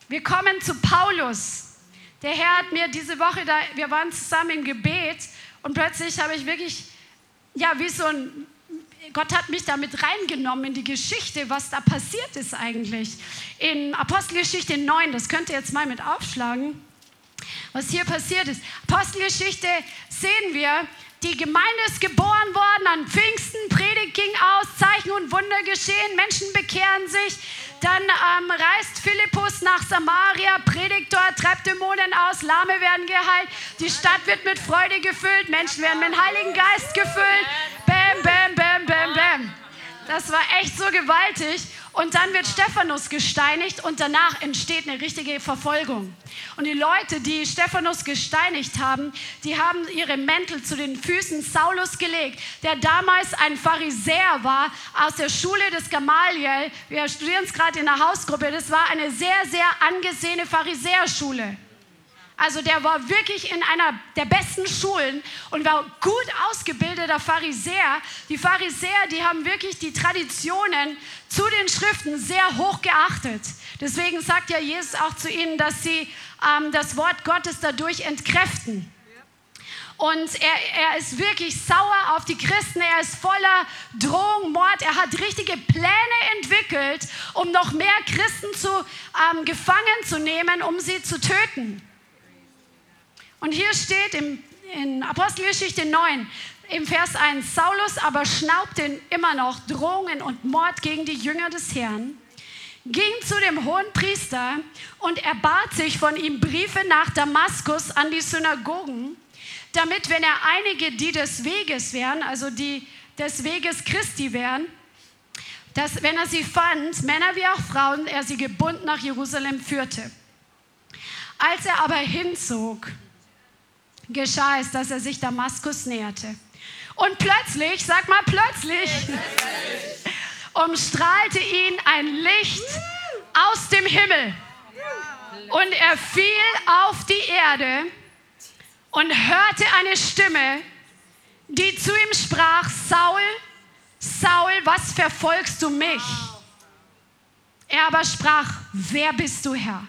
Wir kommen zu Paulus. Der Herr hat mir diese Woche, da, wir waren zusammen im Gebet und plötzlich habe ich wirklich, ja, wie so ein, Gott hat mich da mit reingenommen in die Geschichte, was da passiert ist eigentlich. In Apostelgeschichte 9, das könnt ihr jetzt mal mit aufschlagen, was hier passiert ist. Apostelgeschichte sehen wir, die Gemeinde ist geboren worden an Pfingsten, Predigt ging aus, Zeichen und Wunder geschehen, Menschen bekehren sich. Dann ähm, reist Philippus nach Samaria, predigt dort, treibt Dämonen aus, Lahme werden geheilt, die Stadt wird mit Freude gefüllt, Menschen werden mit dem Heiligen Geist gefüllt. Bam, bam, bam, bam, bam. Das war echt so gewaltig. Und dann wird Stephanus gesteinigt und danach entsteht eine richtige Verfolgung. Und die Leute, die Stephanus gesteinigt haben, die haben ihre Mäntel zu den Füßen Saulus gelegt, der damals ein Pharisäer war aus der Schule des Gamaliel. Wir studieren es gerade in der Hausgruppe. Das war eine sehr, sehr angesehene Pharisäerschule. Also der war wirklich in einer der besten Schulen und war gut ausgebildeter Pharisäer. Die Pharisäer, die haben wirklich die Traditionen zu den Schriften sehr hoch geachtet. Deswegen sagt ja Jesus auch zu ihnen, dass sie ähm, das Wort Gottes dadurch entkräften. Und er, er ist wirklich sauer auf die Christen. Er ist voller Drohung, Mord. Er hat richtige Pläne entwickelt, um noch mehr Christen zu, ähm, gefangen zu nehmen, um sie zu töten. Und hier steht im, in Apostelgeschichte 9, im Vers 1, Saulus aber schnaubte immer noch Drohungen und Mord gegen die Jünger des Herrn, ging zu dem hohen Priester und erbat sich von ihm Briefe nach Damaskus an die Synagogen, damit, wenn er einige, die des Weges wären, also die des Weges Christi wären, dass, wenn er sie fand, Männer wie auch Frauen, er sie gebunden nach Jerusalem führte. Als er aber hinzog, geschah es, dass er sich Damaskus näherte. Und plötzlich, sag mal plötzlich, umstrahlte ihn ein Licht aus dem Himmel. Und er fiel auf die Erde und hörte eine Stimme, die zu ihm sprach, Saul, Saul, was verfolgst du mich? Er aber sprach, wer bist du Herr?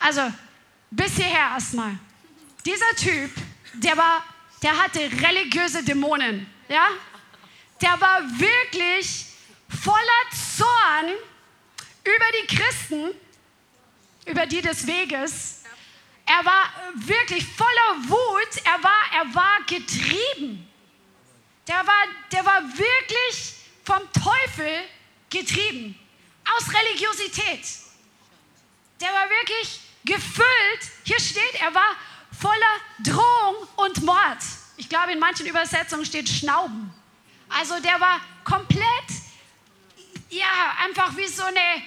Also, bis hierher erstmal. Dieser Typ, der war, der hatte religiöse Dämonen, ja? Der war wirklich voller Zorn über die Christen, über die des Weges. Er war wirklich voller Wut, er war, er war getrieben. Der war, der war wirklich vom Teufel getrieben, aus Religiosität. Der war wirklich gefüllt, hier steht, er war voller Drohung und Mord. Ich glaube, in manchen Übersetzungen steht Schnauben. Also der war komplett, ja, einfach wie so eine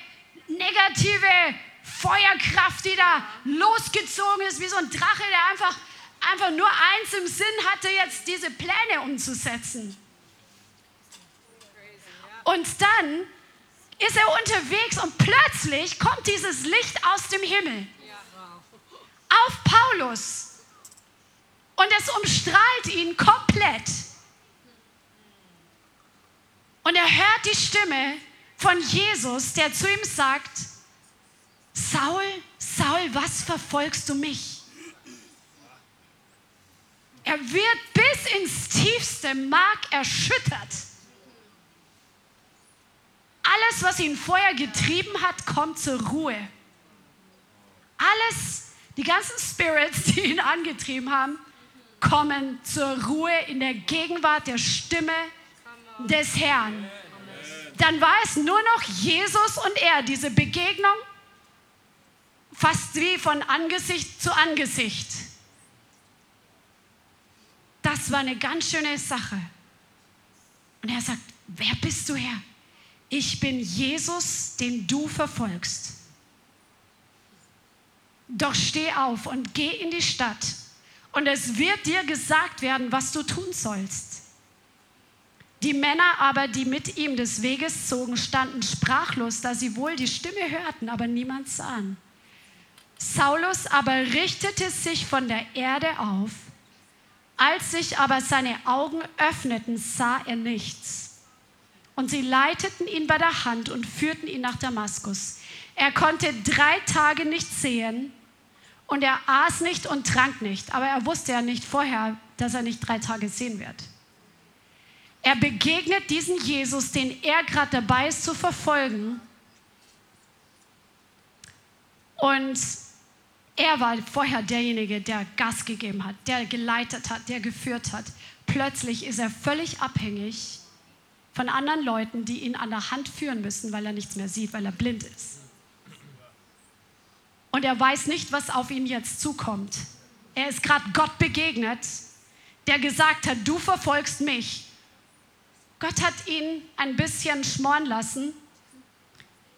negative Feuerkraft, die da losgezogen ist, wie so ein Drache, der einfach, einfach nur eins im Sinn hatte, jetzt diese Pläne umzusetzen. Und dann ist er unterwegs und plötzlich kommt dieses Licht aus dem Himmel auf Paulus. Und es umstrahlt ihn komplett. Und er hört die Stimme von Jesus, der zu ihm sagt, Saul, Saul, was verfolgst du mich? Er wird bis ins tiefste Mark erschüttert. Alles, was ihn vorher getrieben hat, kommt zur Ruhe. Alles, die ganzen Spirits, die ihn angetrieben haben, kommen zur Ruhe in der Gegenwart der Stimme des Herrn. Dann war es nur noch Jesus und er, diese Begegnung, fast wie von Angesicht zu Angesicht. Das war eine ganz schöne Sache. Und er sagt, wer bist du Herr? Ich bin Jesus, den du verfolgst. Doch steh auf und geh in die Stadt, und es wird dir gesagt werden, was du tun sollst. Die Männer aber, die mit ihm des Weges zogen, standen sprachlos, da sie wohl die Stimme hörten, aber niemand sahen. Saulus aber richtete sich von der Erde auf. Als sich aber seine Augen öffneten, sah er nichts. Und sie leiteten ihn bei der Hand und führten ihn nach Damaskus. Er konnte drei Tage nicht sehen und er aß nicht und trank nicht. Aber er wusste ja nicht vorher, dass er nicht drei Tage sehen wird. Er begegnet diesen Jesus, den er gerade dabei ist zu verfolgen. Und er war vorher derjenige, der Gas gegeben hat, der geleitet hat, der geführt hat. Plötzlich ist er völlig abhängig von anderen Leuten, die ihn an der Hand führen müssen, weil er nichts mehr sieht, weil er blind ist. Und er weiß nicht, was auf ihn jetzt zukommt. Er ist gerade Gott begegnet, der gesagt hat, du verfolgst mich. Gott hat ihn ein bisschen schmoren lassen.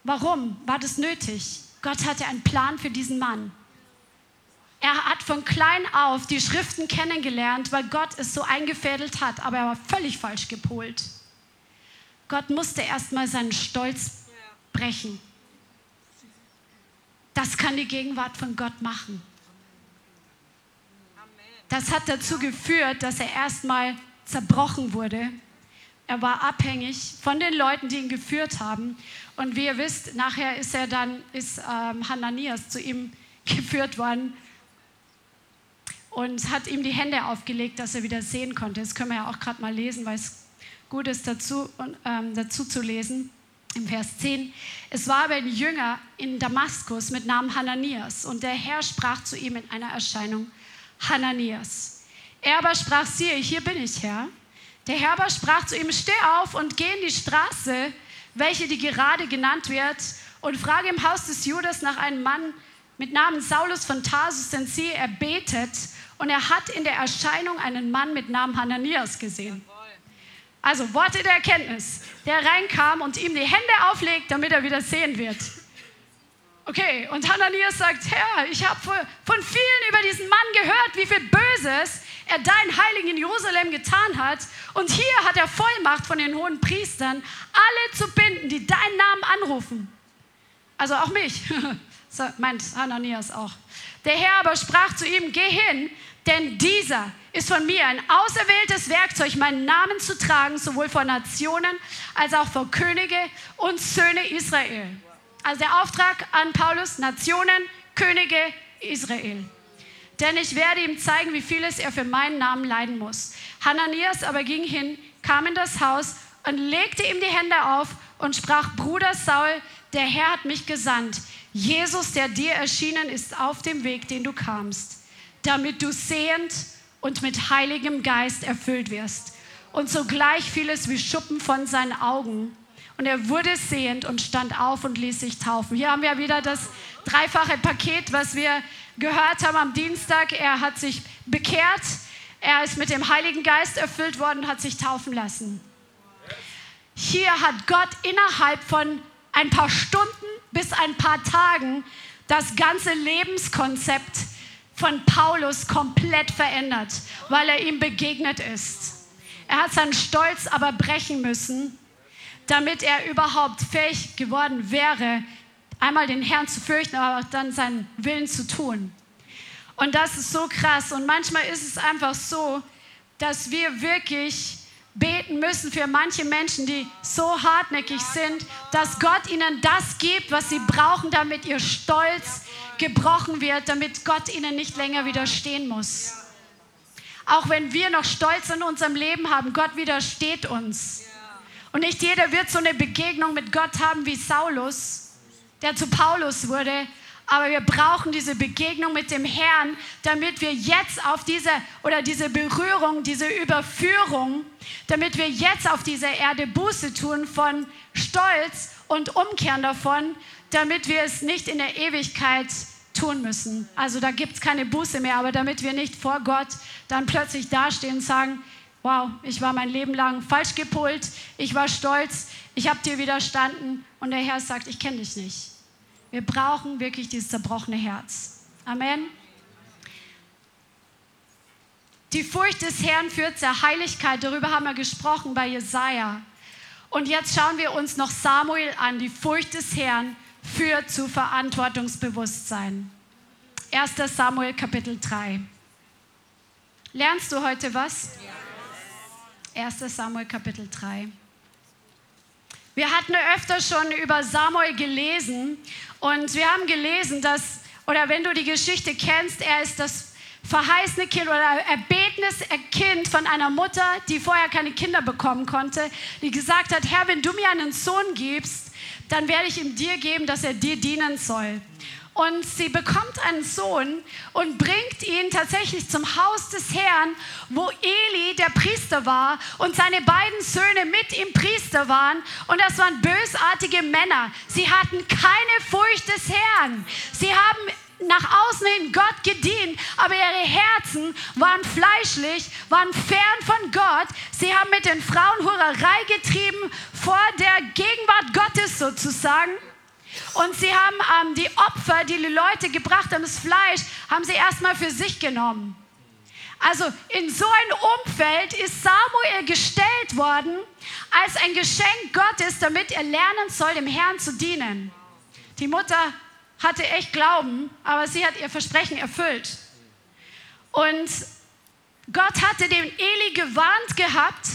Warum war das nötig? Gott hatte einen Plan für diesen Mann. Er hat von klein auf die Schriften kennengelernt, weil Gott es so eingefädelt hat, aber er war völlig falsch gepolt. Gott musste erstmal seinen Stolz brechen. Das kann die Gegenwart von Gott machen. Das hat dazu geführt, dass er erstmal zerbrochen wurde. Er war abhängig von den Leuten, die ihn geführt haben. Und wie ihr wisst, nachher ist er dann, ist ähm, Hananias zu ihm geführt worden und hat ihm die Hände aufgelegt, dass er wieder sehen konnte. Das können wir ja auch gerade mal lesen, weil es gut ist, dazu, ähm, dazu zu lesen. Im Vers 10. Es war aber ein Jünger in Damaskus mit Namen Hananias und der Herr sprach zu ihm in einer Erscheinung, Hananias. Er aber sprach, siehe, hier bin ich, Herr. Der Herr aber sprach zu ihm, steh auf und geh in die Straße, welche die gerade genannt wird, und frage im Haus des Judas nach einem Mann mit Namen Saulus von Tarsus, denn siehe, er betet und er hat in der Erscheinung einen Mann mit Namen Hananias gesehen. Also Worte der Erkenntnis, der reinkam und ihm die Hände auflegt, damit er wieder sehen wird. Okay, und Hananias sagt, Herr, ich habe von vielen über diesen Mann gehört, wie viel Böses er dein Heiligen in Jerusalem getan hat. Und hier hat er Vollmacht von den hohen Priestern, alle zu binden, die deinen Namen anrufen. Also auch mich, meint Hananias auch. Der Herr aber sprach zu ihm, geh hin, denn dieser ist von mir ein auserwähltes Werkzeug, meinen Namen zu tragen, sowohl vor Nationen als auch vor Könige und Söhne Israel. Also der Auftrag an Paulus, Nationen, Könige Israel. Denn ich werde ihm zeigen, wie vieles er für meinen Namen leiden muss. Hananias aber ging hin, kam in das Haus und legte ihm die Hände auf und sprach, Bruder Saul, der Herr hat mich gesandt. Jesus, der dir erschienen ist, auf dem Weg, den du kamst, damit du sehend und mit Heiligem Geist erfüllt wirst. Und sogleich fiel es wie Schuppen von seinen Augen. Und er wurde sehend und stand auf und ließ sich taufen. Hier haben wir wieder das dreifache Paket, was wir gehört haben am Dienstag. Er hat sich bekehrt, er ist mit dem Heiligen Geist erfüllt worden und hat sich taufen lassen. Hier hat Gott innerhalb von ein paar Stunden bis ein paar Tagen das ganze Lebenskonzept von Paulus komplett verändert, weil er ihm begegnet ist. Er hat seinen Stolz aber brechen müssen, damit er überhaupt fähig geworden wäre, einmal den Herrn zu fürchten, aber dann seinen Willen zu tun. Und das ist so krass. Und manchmal ist es einfach so, dass wir wirklich beten müssen für manche Menschen, die so hartnäckig sind, dass Gott ihnen das gibt, was sie brauchen, damit ihr Stolz gebrochen wird, damit Gott ihnen nicht länger widerstehen muss. Auch wenn wir noch Stolz in unserem Leben haben, Gott widersteht uns. Und nicht jeder wird so eine Begegnung mit Gott haben wie Saulus, der zu Paulus wurde, aber wir brauchen diese Begegnung mit dem Herrn, damit wir jetzt auf diese oder diese Berührung, diese Überführung, damit wir jetzt auf dieser Erde Buße tun von Stolz und umkehren davon, damit wir es nicht in der Ewigkeit tun müssen. Also da gibt es keine Buße mehr, aber damit wir nicht vor Gott dann plötzlich dastehen und sagen, wow, ich war mein Leben lang falsch gepolt, ich war stolz, ich habe dir widerstanden und der Herr sagt, ich kenne dich nicht. Wir brauchen wirklich dieses zerbrochene Herz. Amen. Die Furcht des Herrn führt zur Heiligkeit. Darüber haben wir gesprochen bei Jesaja. Und jetzt schauen wir uns noch Samuel an. Die Furcht des Herrn führt zu Verantwortungsbewusstsein. 1. Samuel Kapitel 3. Lernst du heute was? 1. Samuel Kapitel 3. Wir hatten öfter schon über Samuel gelesen und wir haben gelesen, dass, oder wenn du die Geschichte kennst, er ist das verheißene Kind oder erbetenes Kind von einer Mutter, die vorher keine Kinder bekommen konnte, die gesagt hat, Herr, wenn du mir einen Sohn gibst, dann werde ich ihm dir geben, dass er dir dienen soll. Und sie bekommt einen Sohn und bringt ihn tatsächlich zum Haus des Herrn, wo Eli der Priester war und seine beiden Söhne mit ihm Priester waren. Und das waren bösartige Männer. Sie hatten keine Furcht des Herrn. Sie haben nach außen hin Gott gedient, aber ihre Herzen waren fleischlich, waren fern von Gott. Sie haben mit den Frauen Hurerei getrieben vor der Gegenwart Gottes sozusagen. Und sie haben ähm, die Opfer, die die Leute gebracht haben, das Fleisch, haben sie erstmal für sich genommen. Also in so ein Umfeld ist Samuel gestellt worden als ein Geschenk Gottes, damit er lernen soll, dem Herrn zu dienen. Die Mutter hatte echt Glauben, aber sie hat ihr Versprechen erfüllt. Und Gott hatte den Eli gewarnt gehabt,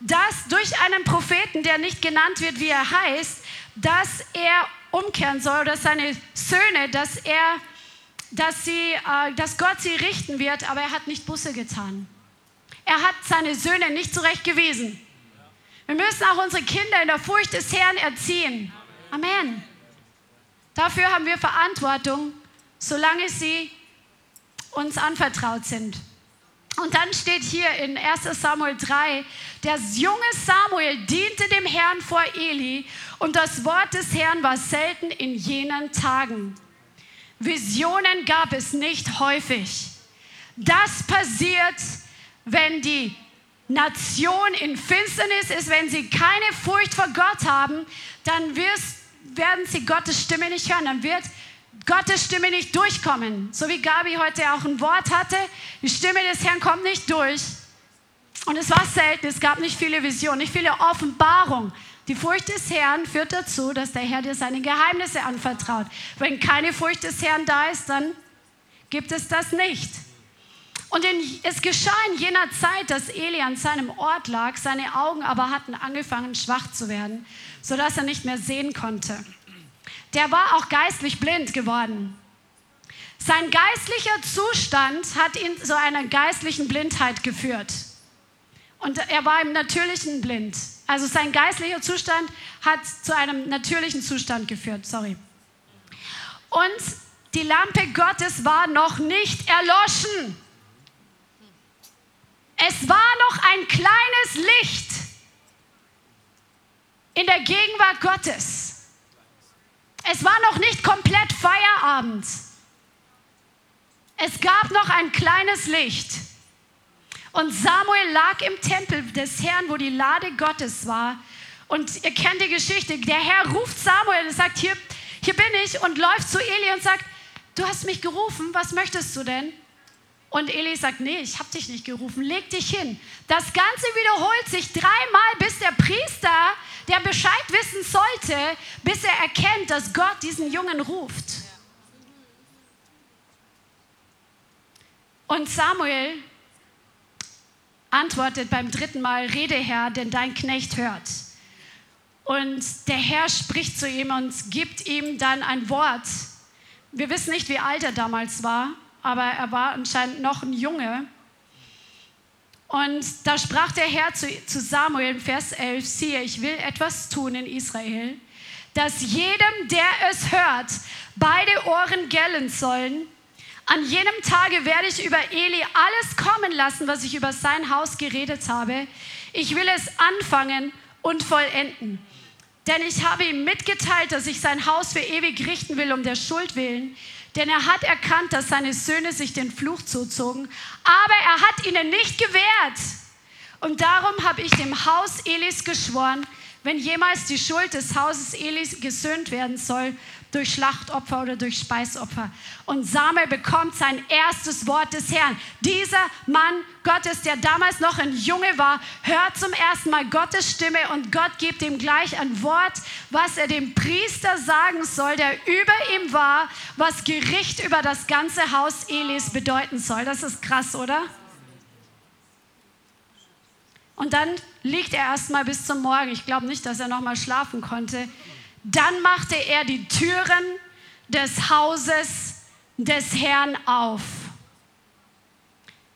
dass durch einen Propheten, der nicht genannt wird, wie er heißt, dass er umkehren soll, dass seine Söhne, dass er, dass sie, äh, dass Gott sie richten wird, aber er hat nicht Busse getan. Er hat seine Söhne nicht zurechtgewiesen. Wir müssen auch unsere Kinder in der Furcht des Herrn erziehen. Amen. Dafür haben wir Verantwortung, solange sie uns anvertraut sind. Und dann steht hier in 1 Samuel 3, der junge Samuel diente dem Herrn vor Eli und das Wort des Herrn war selten in jenen Tagen. Visionen gab es nicht häufig. Das passiert, wenn die Nation in Finsternis ist, wenn sie keine Furcht vor Gott haben, dann wirst werden sie Gottes Stimme nicht hören, dann wird Gottes Stimme nicht durchkommen. So wie Gabi heute auch ein Wort hatte, die Stimme des Herrn kommt nicht durch. Und es war selten, es gab nicht viele Visionen, nicht viele Offenbarungen. Die Furcht des Herrn führt dazu, dass der Herr dir seine Geheimnisse anvertraut. Wenn keine Furcht des Herrn da ist, dann gibt es das nicht. Und in, es geschah in jener Zeit, dass Eli an seinem Ort lag, seine Augen aber hatten angefangen schwach zu werden sodass er nicht mehr sehen konnte. Der war auch geistlich blind geworden. Sein geistlicher Zustand hat ihn zu einer geistlichen Blindheit geführt. Und er war im natürlichen blind. Also sein geistlicher Zustand hat zu einem natürlichen Zustand geführt. Sorry. Und die Lampe Gottes war noch nicht erloschen. Es war noch ein kleines Licht in der Gegenwart Gottes. Es war noch nicht komplett Feierabend. Es gab noch ein kleines Licht. Und Samuel lag im Tempel des Herrn, wo die Lade Gottes war. Und ihr kennt die Geschichte. Der Herr ruft Samuel und sagt, hier, hier bin ich und läuft zu Eli und sagt, du hast mich gerufen, was möchtest du denn? Und Eli sagt, nee, ich habe dich nicht gerufen, leg dich hin. Das Ganze wiederholt sich dreimal, bis der Priester der Bescheid wissen sollte, bis er erkennt, dass Gott diesen Jungen ruft. Und Samuel antwortet beim dritten Mal, rede Herr, denn dein Knecht hört. Und der Herr spricht zu ihm und gibt ihm dann ein Wort. Wir wissen nicht, wie alt er damals war, aber er war anscheinend noch ein Junge. Und da sprach der Herr zu, zu Samuel im Vers 11, siehe, ich will etwas tun in Israel, dass jedem, der es hört, beide Ohren gellen sollen. An jenem Tage werde ich über Eli alles kommen lassen, was ich über sein Haus geredet habe. Ich will es anfangen und vollenden. Denn ich habe ihm mitgeteilt, dass ich sein Haus für ewig richten will, um der Schuld willen, denn er hat erkannt, dass seine Söhne sich den Fluch zuzogen, aber er hat ihnen nicht gewährt. Und darum habe ich dem Haus Elis geschworen, wenn jemals die Schuld des Hauses Elis gesöhnt werden soll, durch Schlachtopfer oder durch Speisopfer. Und Samuel bekommt sein erstes Wort des Herrn. Dieser Mann Gottes, der damals noch ein Junge war, hört zum ersten Mal Gottes Stimme und Gott gibt ihm gleich ein Wort, was er dem Priester sagen soll, der über ihm war, was Gericht über das ganze Haus Elis bedeuten soll. Das ist krass, oder? Und dann liegt er erstmal bis zum Morgen. Ich glaube nicht, dass er noch mal schlafen konnte. Dann machte er die Türen des Hauses des Herrn auf.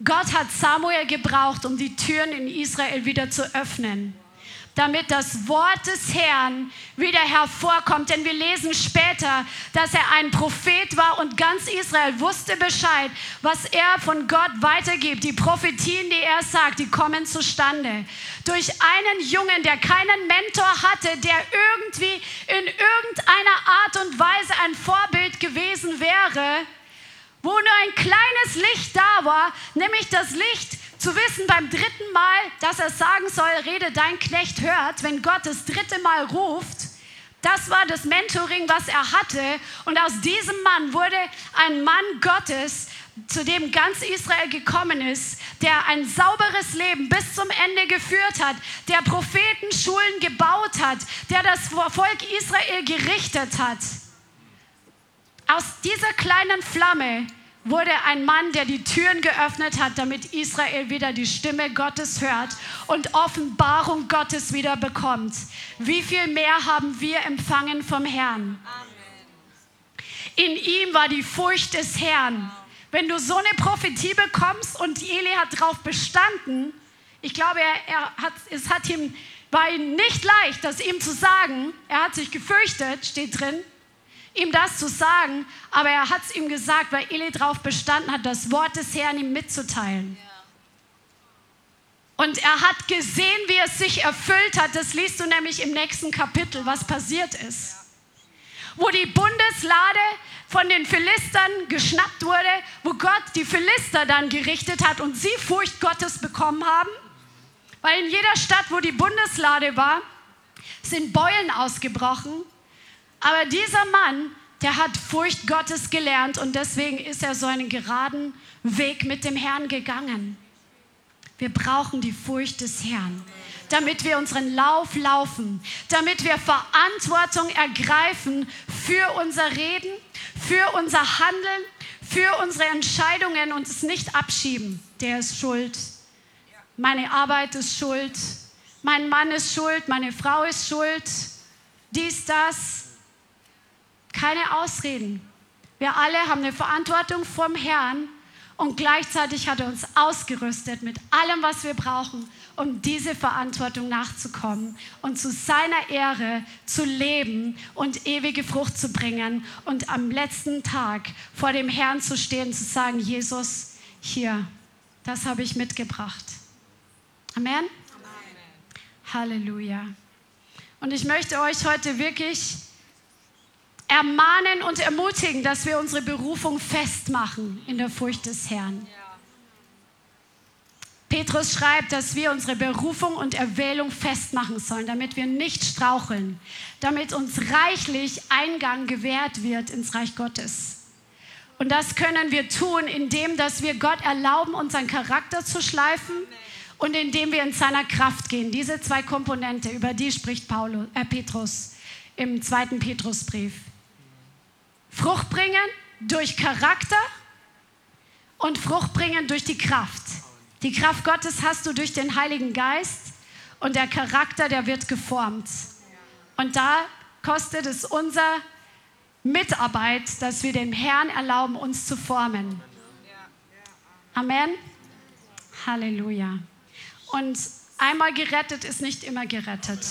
Gott hat Samuel gebraucht, um die Türen in Israel wieder zu öffnen damit das Wort des Herrn wieder hervorkommt. Denn wir lesen später, dass er ein Prophet war und ganz Israel wusste Bescheid, was er von Gott weitergibt. Die Prophetien, die er sagt, die kommen zustande. Durch einen Jungen, der keinen Mentor hatte, der irgendwie in irgendeiner Art und Weise ein Vorbild gewesen wäre, wo nur ein kleines Licht da war, nämlich das Licht zu wissen beim dritten Mal, dass er sagen soll, rede dein Knecht hört, wenn Gott das dritte Mal ruft, das war das Mentoring, was er hatte. Und aus diesem Mann wurde ein Mann Gottes, zu dem ganz Israel gekommen ist, der ein sauberes Leben bis zum Ende geführt hat, der Prophetenschulen gebaut hat, der das Volk Israel gerichtet hat. Aus dieser kleinen Flamme wurde ein Mann, der die Türen geöffnet hat, damit Israel wieder die Stimme Gottes hört und Offenbarung Gottes wieder bekommt. Wie viel mehr haben wir empfangen vom Herrn? In ihm war die Furcht des Herrn. Wenn du so eine Prophetie bekommst und Eli hat darauf bestanden, ich glaube, er, er hat, es hat ihm, war ihm nicht leicht, das ihm zu sagen. Er hat sich gefürchtet, steht drin ihm das zu sagen, aber er hat es ihm gesagt, weil Eli darauf bestanden hat, das Wort des Herrn ihm mitzuteilen. Und er hat gesehen, wie es sich erfüllt hat. Das liest du nämlich im nächsten Kapitel, was passiert ist. Wo die Bundeslade von den Philistern geschnappt wurde, wo Gott die Philister dann gerichtet hat und sie Furcht Gottes bekommen haben. Weil in jeder Stadt, wo die Bundeslade war, sind Beulen ausgebrochen aber dieser Mann, der hat Furcht Gottes gelernt und deswegen ist er so einen geraden Weg mit dem Herrn gegangen. Wir brauchen die Furcht des Herrn, damit wir unseren Lauf laufen, damit wir Verantwortung ergreifen für unser Reden, für unser Handeln, für unsere Entscheidungen und es nicht abschieben. Der ist schuld. Meine Arbeit ist schuld. Mein Mann ist schuld. Meine Frau ist schuld. Dies, das. Keine Ausreden. Wir alle haben eine Verantwortung vom Herrn und gleichzeitig hat er uns ausgerüstet mit allem, was wir brauchen, um diese Verantwortung nachzukommen und zu seiner Ehre zu leben und ewige Frucht zu bringen und am letzten Tag vor dem Herrn zu stehen, zu sagen, Jesus, hier, das habe ich mitgebracht. Amen. Amen. Halleluja. Und ich möchte euch heute wirklich ermahnen und ermutigen, dass wir unsere Berufung festmachen in der Furcht des Herrn. Petrus schreibt, dass wir unsere Berufung und Erwählung festmachen sollen, damit wir nicht straucheln, damit uns reichlich Eingang gewährt wird ins Reich Gottes. Und das können wir tun, indem dass wir Gott erlauben, unseren Charakter zu schleifen und indem wir in seiner Kraft gehen. Diese zwei Komponente, über die spricht Paulus, äh Petrus im zweiten Petrusbrief. Frucht bringen durch Charakter und Frucht bringen durch die Kraft. Die Kraft Gottes hast du durch den Heiligen Geist und der Charakter, der wird geformt. Und da kostet es unser Mitarbeit, dass wir dem Herrn erlauben, uns zu formen. Amen. Halleluja. Und einmal gerettet ist nicht immer gerettet.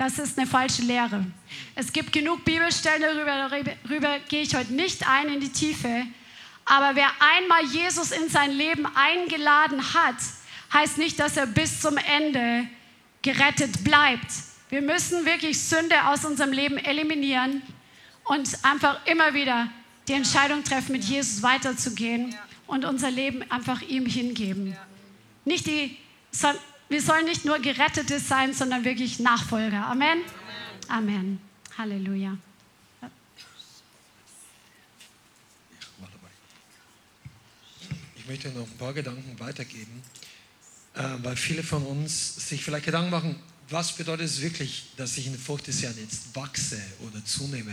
Das ist eine falsche Lehre. Es gibt genug Bibelstellen darüber, darüber gehe ich heute nicht ein in die Tiefe. Aber wer einmal Jesus in sein Leben eingeladen hat, heißt nicht, dass er bis zum Ende gerettet bleibt. Wir müssen wirklich Sünde aus unserem Leben eliminieren und einfach immer wieder die Entscheidung treffen, mit Jesus weiterzugehen und unser Leben einfach ihm hingeben. Nicht die wir sollen nicht nur Gerettete sein, sondern wirklich Nachfolger. Amen. Amen. Amen. Halleluja. Ich möchte noch ein paar Gedanken weitergeben, äh, weil viele von uns sich vielleicht Gedanken machen, was bedeutet es wirklich, dass ich in der Frucht des Herrn jetzt wachse oder zunehme?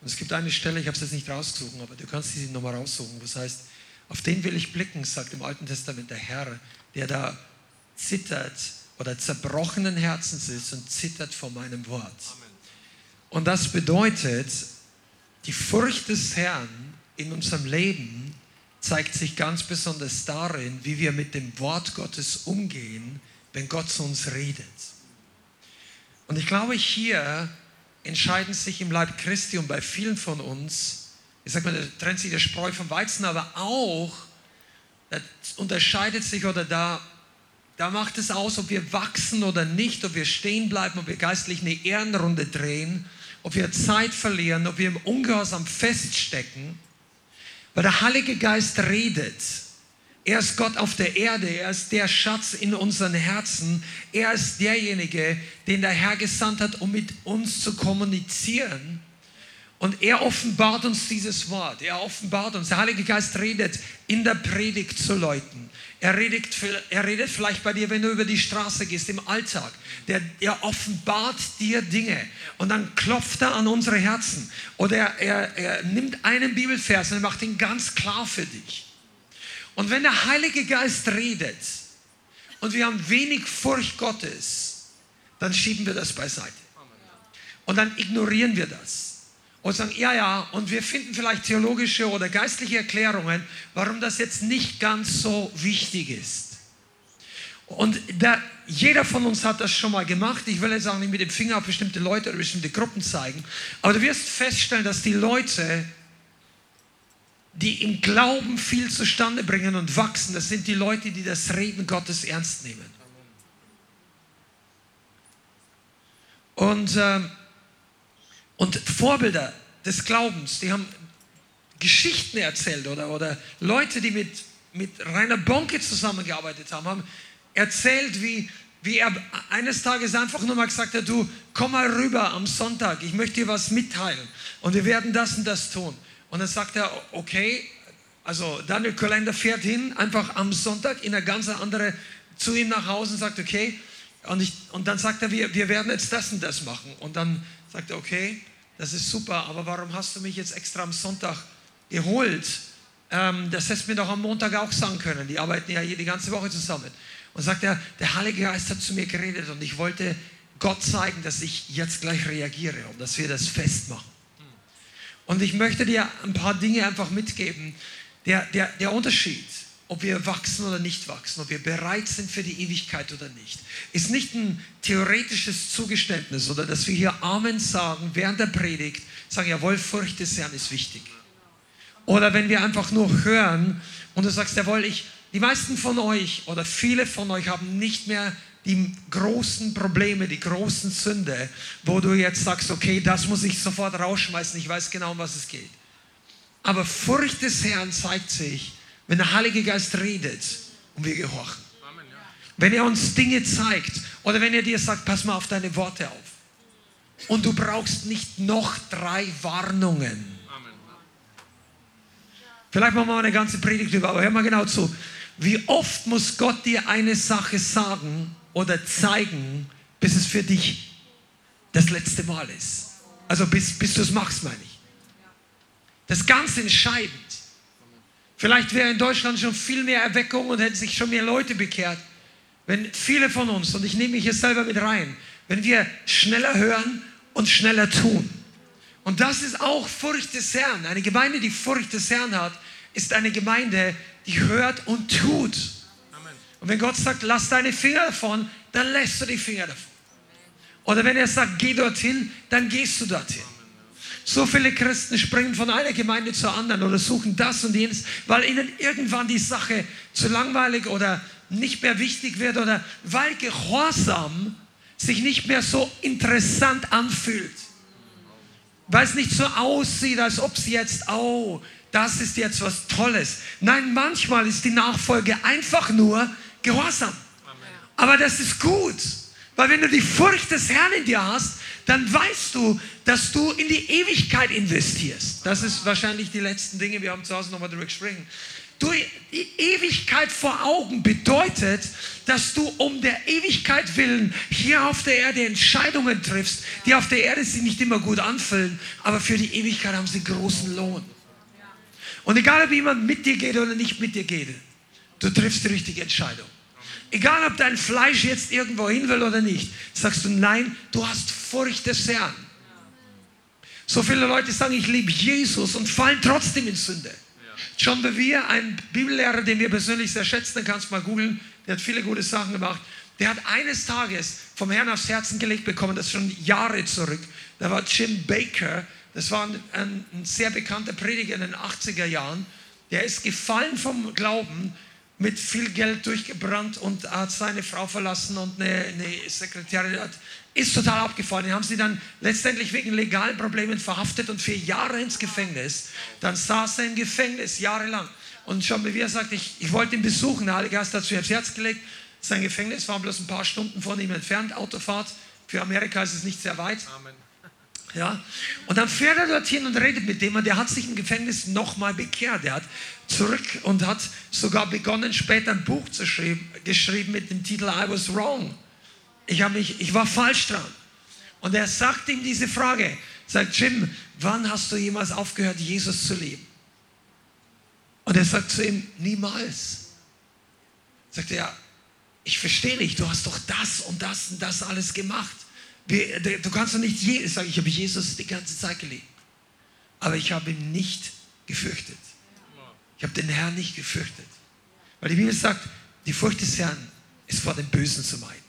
Und es gibt eine Stelle, ich habe es jetzt nicht rausgesucht, aber du kannst sie nochmal raussuchen, wo es heißt, auf den will ich blicken, sagt im Alten Testament der Herr, der da zittert oder zerbrochenen Herzens ist und zittert vor meinem Wort. Und das bedeutet, die Furcht des Herrn in unserem Leben zeigt sich ganz besonders darin, wie wir mit dem Wort Gottes umgehen, wenn Gott zu uns redet. Und ich glaube, hier entscheiden sich im Leib Christi und bei vielen von uns, ich sage mal, da trennt sich der Spreu vom Weizen, aber auch, da unterscheidet sich oder da, da macht es aus, ob wir wachsen oder nicht, ob wir stehen bleiben, ob wir geistlich eine Ehrenrunde drehen, ob wir Zeit verlieren, ob wir im Ungehorsam feststecken, weil der Heilige Geist redet. Er ist Gott auf der Erde, er ist der Schatz in unseren Herzen, er ist derjenige, den der Herr gesandt hat, um mit uns zu kommunizieren. Und er offenbart uns dieses Wort, er offenbart uns. Der Heilige Geist redet in der Predigt zu Leuten. Er redet, er redet vielleicht bei dir, wenn du über die Straße gehst, im Alltag. Der, er offenbart dir Dinge und dann klopft er an unsere Herzen. Oder er, er, er nimmt einen Bibelvers und er macht ihn ganz klar für dich. Und wenn der Heilige Geist redet und wir haben wenig Furcht Gottes, dann schieben wir das beiseite. Und dann ignorieren wir das. Und sagen, ja, ja, und wir finden vielleicht theologische oder geistliche Erklärungen, warum das jetzt nicht ganz so wichtig ist. Und da, jeder von uns hat das schon mal gemacht. Ich will jetzt auch nicht mit dem Finger auf bestimmte Leute oder bestimmte Gruppen zeigen. Aber du wirst feststellen, dass die Leute, die im Glauben viel zustande bringen und wachsen, das sind die Leute, die das Reden Gottes ernst nehmen. Und, äh, und Vorbilder des Glaubens, die haben Geschichten erzählt oder, oder Leute, die mit, mit Rainer Bonke zusammengearbeitet haben, haben erzählt, wie, wie er eines Tages einfach nur mal gesagt hat, du komm mal rüber am Sonntag, ich möchte dir was mitteilen und wir werden das und das tun. Und dann sagt er, okay, also Daniel Kalender fährt hin, einfach am Sonntag in eine ganz andere, zu ihm nach Hause und sagt, okay, und, ich, und dann sagt er, wir, wir werden jetzt das und das machen. Und dann sagt er, okay, das ist super, aber warum hast du mich jetzt extra am Sonntag geholt? Ähm, das hättest du mir doch am Montag auch sagen können. Die arbeiten ja hier die ganze Woche zusammen. Und sagt er, der Heilige Geist hat zu mir geredet und ich wollte Gott zeigen, dass ich jetzt gleich reagiere und dass wir das festmachen. Und ich möchte dir ein paar Dinge einfach mitgeben. Der, der, der Unterschied, ob wir wachsen oder nicht wachsen, ob wir bereit sind für die Ewigkeit oder nicht, ist nicht ein theoretisches Zugeständnis oder dass wir hier Amen sagen während der Predigt, sagen, jawohl, Furcht des Herrn ist wichtig. Oder wenn wir einfach nur hören und du sagst, jawohl, ich, die meisten von euch oder viele von euch haben nicht mehr die großen Probleme, die großen Sünde, wo du jetzt sagst, okay, das muss ich sofort rausschmeißen, ich weiß genau, um was es geht. Aber Furcht des Herrn zeigt sich, wenn der Heilige Geist redet und wir gehorchen. Wenn er uns Dinge zeigt oder wenn er dir sagt, pass mal auf deine Worte auf. Und du brauchst nicht noch drei Warnungen. Vielleicht machen wir mal eine ganze Predigt über, aber hör mal genau zu. Wie oft muss Gott dir eine Sache sagen, oder zeigen, bis es für dich das letzte Mal ist. Also bis, bis du es machst, meine ich. Das ist ganz entscheidend. Vielleicht wäre in Deutschland schon viel mehr Erweckung und hätten sich schon mehr Leute bekehrt, wenn viele von uns, und ich nehme mich hier selber mit rein, wenn wir schneller hören und schneller tun. Und das ist auch Furcht des Herrn. Eine Gemeinde, die Furcht des Herrn hat, ist eine Gemeinde, die hört und tut. Und wenn Gott sagt, lass deine Finger davon, dann lässt du die Finger davon. Oder wenn er sagt, geh dorthin, dann gehst du dorthin. So viele Christen springen von einer Gemeinde zur anderen oder suchen das und jenes, weil ihnen irgendwann die Sache zu langweilig oder nicht mehr wichtig wird oder weil Gehorsam sich nicht mehr so interessant anfühlt. Weil es nicht so aussieht, als ob sie jetzt, oh, das ist jetzt was Tolles. Nein, manchmal ist die Nachfolge einfach nur Gehorsam. Aber das ist gut, weil wenn du die Furcht des Herrn in dir hast, dann weißt du, dass du in die Ewigkeit investierst. Das ist wahrscheinlich die letzten Dinge. Wir haben zu Hause nochmal gesprochen. Du, die Ewigkeit vor Augen bedeutet, dass du um der Ewigkeit willen hier auf der Erde Entscheidungen triffst, die auf der Erde sich nicht immer gut anfühlen, aber für die Ewigkeit haben sie großen Lohn. Und egal, ob jemand mit dir geht oder nicht mit dir geht, du triffst die richtige Entscheidung. Egal, ob dein Fleisch jetzt irgendwo hin will oder nicht, sagst du nein, du hast Furcht des Herrn. So viele Leute sagen, ich liebe Jesus und fallen trotzdem in Sünde. John Bevere, ein Bibellehrer, den wir persönlich sehr schätzen, den kannst du mal googeln, der hat viele gute Sachen gemacht. Der hat eines Tages vom Herrn aufs Herzen gelegt bekommen, das ist schon Jahre zurück. Da war Jim Baker, das war ein, ein, ein sehr bekannter Prediger in den 80er Jahren. Der ist gefallen vom Glauben, mit viel Geld durchgebrannt und hat seine Frau verlassen und eine, eine Sekretärin hat, ist total abgefahren. Die haben sie dann letztendlich wegen legalen Problemen verhaftet und vier Jahre ins Gefängnis. Dann saß er im Gefängnis jahrelang. Und schon wie er sagt, ich, ich wollte ihn besuchen. Der Heilige Geist hat ihm aufs Herz gelegt. Sein Gefängnis war bloß ein paar Stunden von ihm entfernt, Autofahrt. Für Amerika ist es nicht sehr weit. Amen. Ja? Und dann fährt er dorthin und redet mit dem und der hat sich im Gefängnis nochmal bekehrt. Er hat zurück und hat sogar begonnen, später ein Buch zu schreiben, geschrieben mit dem Titel I was wrong. Ich, mich, ich war falsch dran. Und er sagt ihm diese Frage, sagt Jim, wann hast du jemals aufgehört, Jesus zu lieben? Und er sagt zu ihm, niemals. Sagt er, ich verstehe nicht, du hast doch das und das und das alles gemacht. Du kannst doch nicht, je, sag ich habe Jesus die ganze Zeit geliebt. Aber ich habe ihn nicht gefürchtet. Ich habe den Herrn nicht gefürchtet. Weil die Bibel sagt, die Furcht des Herrn ist vor dem Bösen zu meiden.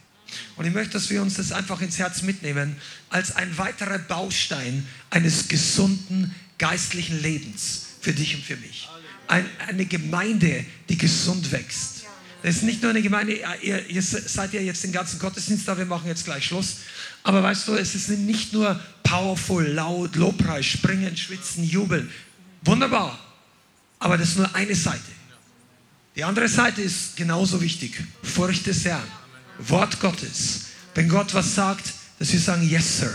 Und ich möchte, dass wir uns das einfach ins Herz mitnehmen, als ein weiterer Baustein eines gesunden geistlichen Lebens für dich und für mich. Ein, eine Gemeinde, die gesund wächst. Das ist nicht nur eine Gemeinde, ihr, ihr seid ja jetzt den ganzen Gottesdienst da, wir machen jetzt gleich Schluss. Aber weißt du, es ist nicht nur powerful, laut, Lobpreis, springen, schwitzen, jubeln. Wunderbar. Aber das ist nur eine Seite. Die andere Seite ist genauso wichtig. Furcht des Herrn. Wort Gottes. Wenn Gott was sagt, dass wir sagen, yes, sir.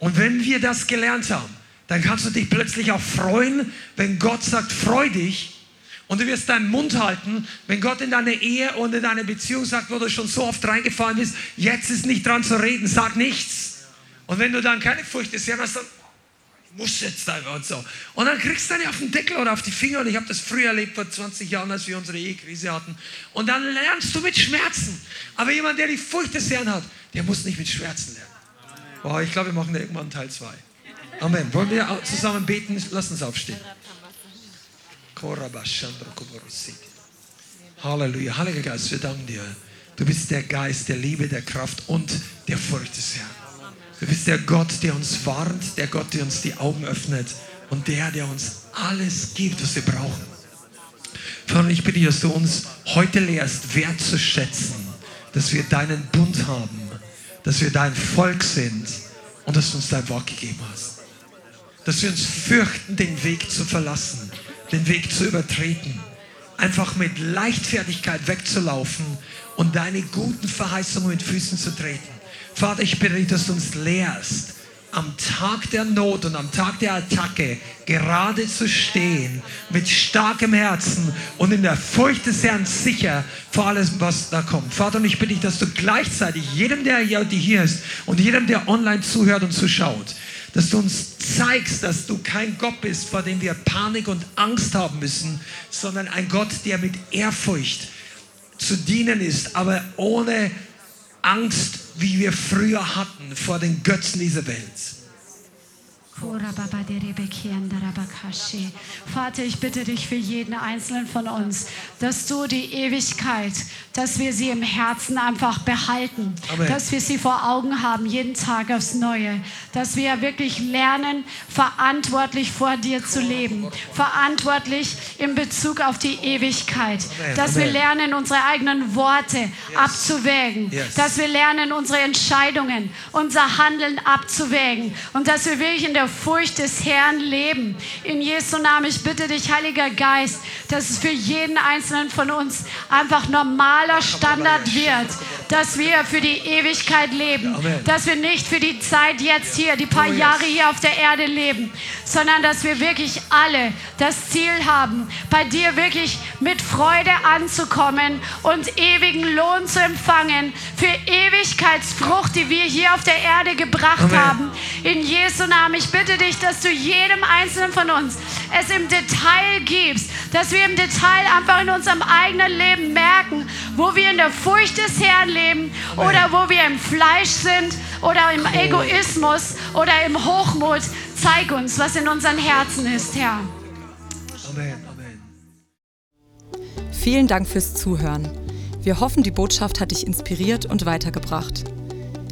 Und wenn wir das gelernt haben, dann kannst du dich plötzlich auch freuen, wenn Gott sagt, freu dich. Und du wirst deinen Mund halten, wenn Gott in deine Ehe und in deine Beziehung sagt, wo du schon so oft reingefallen bist, jetzt ist nicht dran zu reden, sag nichts. Und wenn du dann keine Furcht des Herrn hast, dann muss jetzt einfach und so. Und dann kriegst du dann auf den Deckel oder auf die Finger. Und ich habe das früher erlebt, vor 20 Jahren, als wir unsere Ehekrise hatten. Und dann lernst du mit Schmerzen. Aber jemand, der die Furcht des Herrn hat, der muss nicht mit Schmerzen lernen. Boah, ich glaube, wir machen irgendwann Teil 2. Amen. Wollen wir zusammen beten? Lass uns aufstehen. Halleluja. Heiliger Geist, wir danken dir. Du bist der Geist der Liebe, der Kraft und der Furcht des Herrn. Du bist der Gott, der uns warnt, der Gott, der uns die Augen öffnet und der, der uns alles gibt, was wir brauchen. Vater, ich bitte, dass du uns heute lehrst, wertzuschätzen, dass wir deinen Bund haben, dass wir dein Volk sind und dass du uns dein Wort gegeben hast. Dass wir uns fürchten, den Weg zu verlassen, den Weg zu übertreten, einfach mit Leichtfertigkeit wegzulaufen und deine guten Verheißungen mit Füßen zu treten. Vater, ich bitte dich, dass du uns lehrst, am Tag der Not und am Tag der Attacke gerade zu stehen, mit starkem Herzen und in der Furcht des Herrn sicher vor allem, was da kommt. Vater, und ich bitte dich, dass du gleichzeitig jedem, der hier ist und jedem, der online zuhört und zuschaut, dass du uns zeigst, dass du kein Gott bist, vor dem wir Panik und Angst haben müssen, sondern ein Gott, der mit Ehrfurcht zu dienen ist, aber ohne Angst, wie wir früher hatten vor den Götzen dieser Welt. Vater, ich bitte dich für jeden einzelnen von uns, dass du die Ewigkeit, dass wir sie im Herzen einfach behalten, Amen. dass wir sie vor Augen haben, jeden Tag aufs Neue, dass wir wirklich lernen, verantwortlich vor dir zu leben, verantwortlich in Bezug auf die Ewigkeit, dass wir lernen, unsere eigenen Worte abzuwägen, dass wir lernen, unsere Entscheidungen, unser Handeln abzuwägen und dass wir wirklich in der der Furcht des Herrn leben. In Jesu Namen, ich bitte dich, Heiliger Geist, dass es für jeden Einzelnen von uns einfach normaler Standard wird, dass wir für die Ewigkeit leben, dass wir nicht für die Zeit jetzt hier, die paar Jahre hier auf der Erde leben, sondern dass wir wirklich alle das Ziel haben, bei dir wirklich mit Freude anzukommen und ewigen Lohn zu empfangen für Ewigkeitsfrucht, die wir hier auf der Erde gebracht Amen. haben. In Jesu Namen, ich bitte dich, dass du jedem Einzelnen von uns es im Detail gibst, dass wir im Detail einfach in unserem eigenen Leben merken, wo wir in der Furcht des Herrn leben Amen. oder wo wir im Fleisch sind oder im Egoismus oder im Hochmut. Zeig uns, was in unseren Herzen ist, Herr. Amen. Amen. Vielen Dank fürs Zuhören. Wir hoffen, die Botschaft hat dich inspiriert und weitergebracht.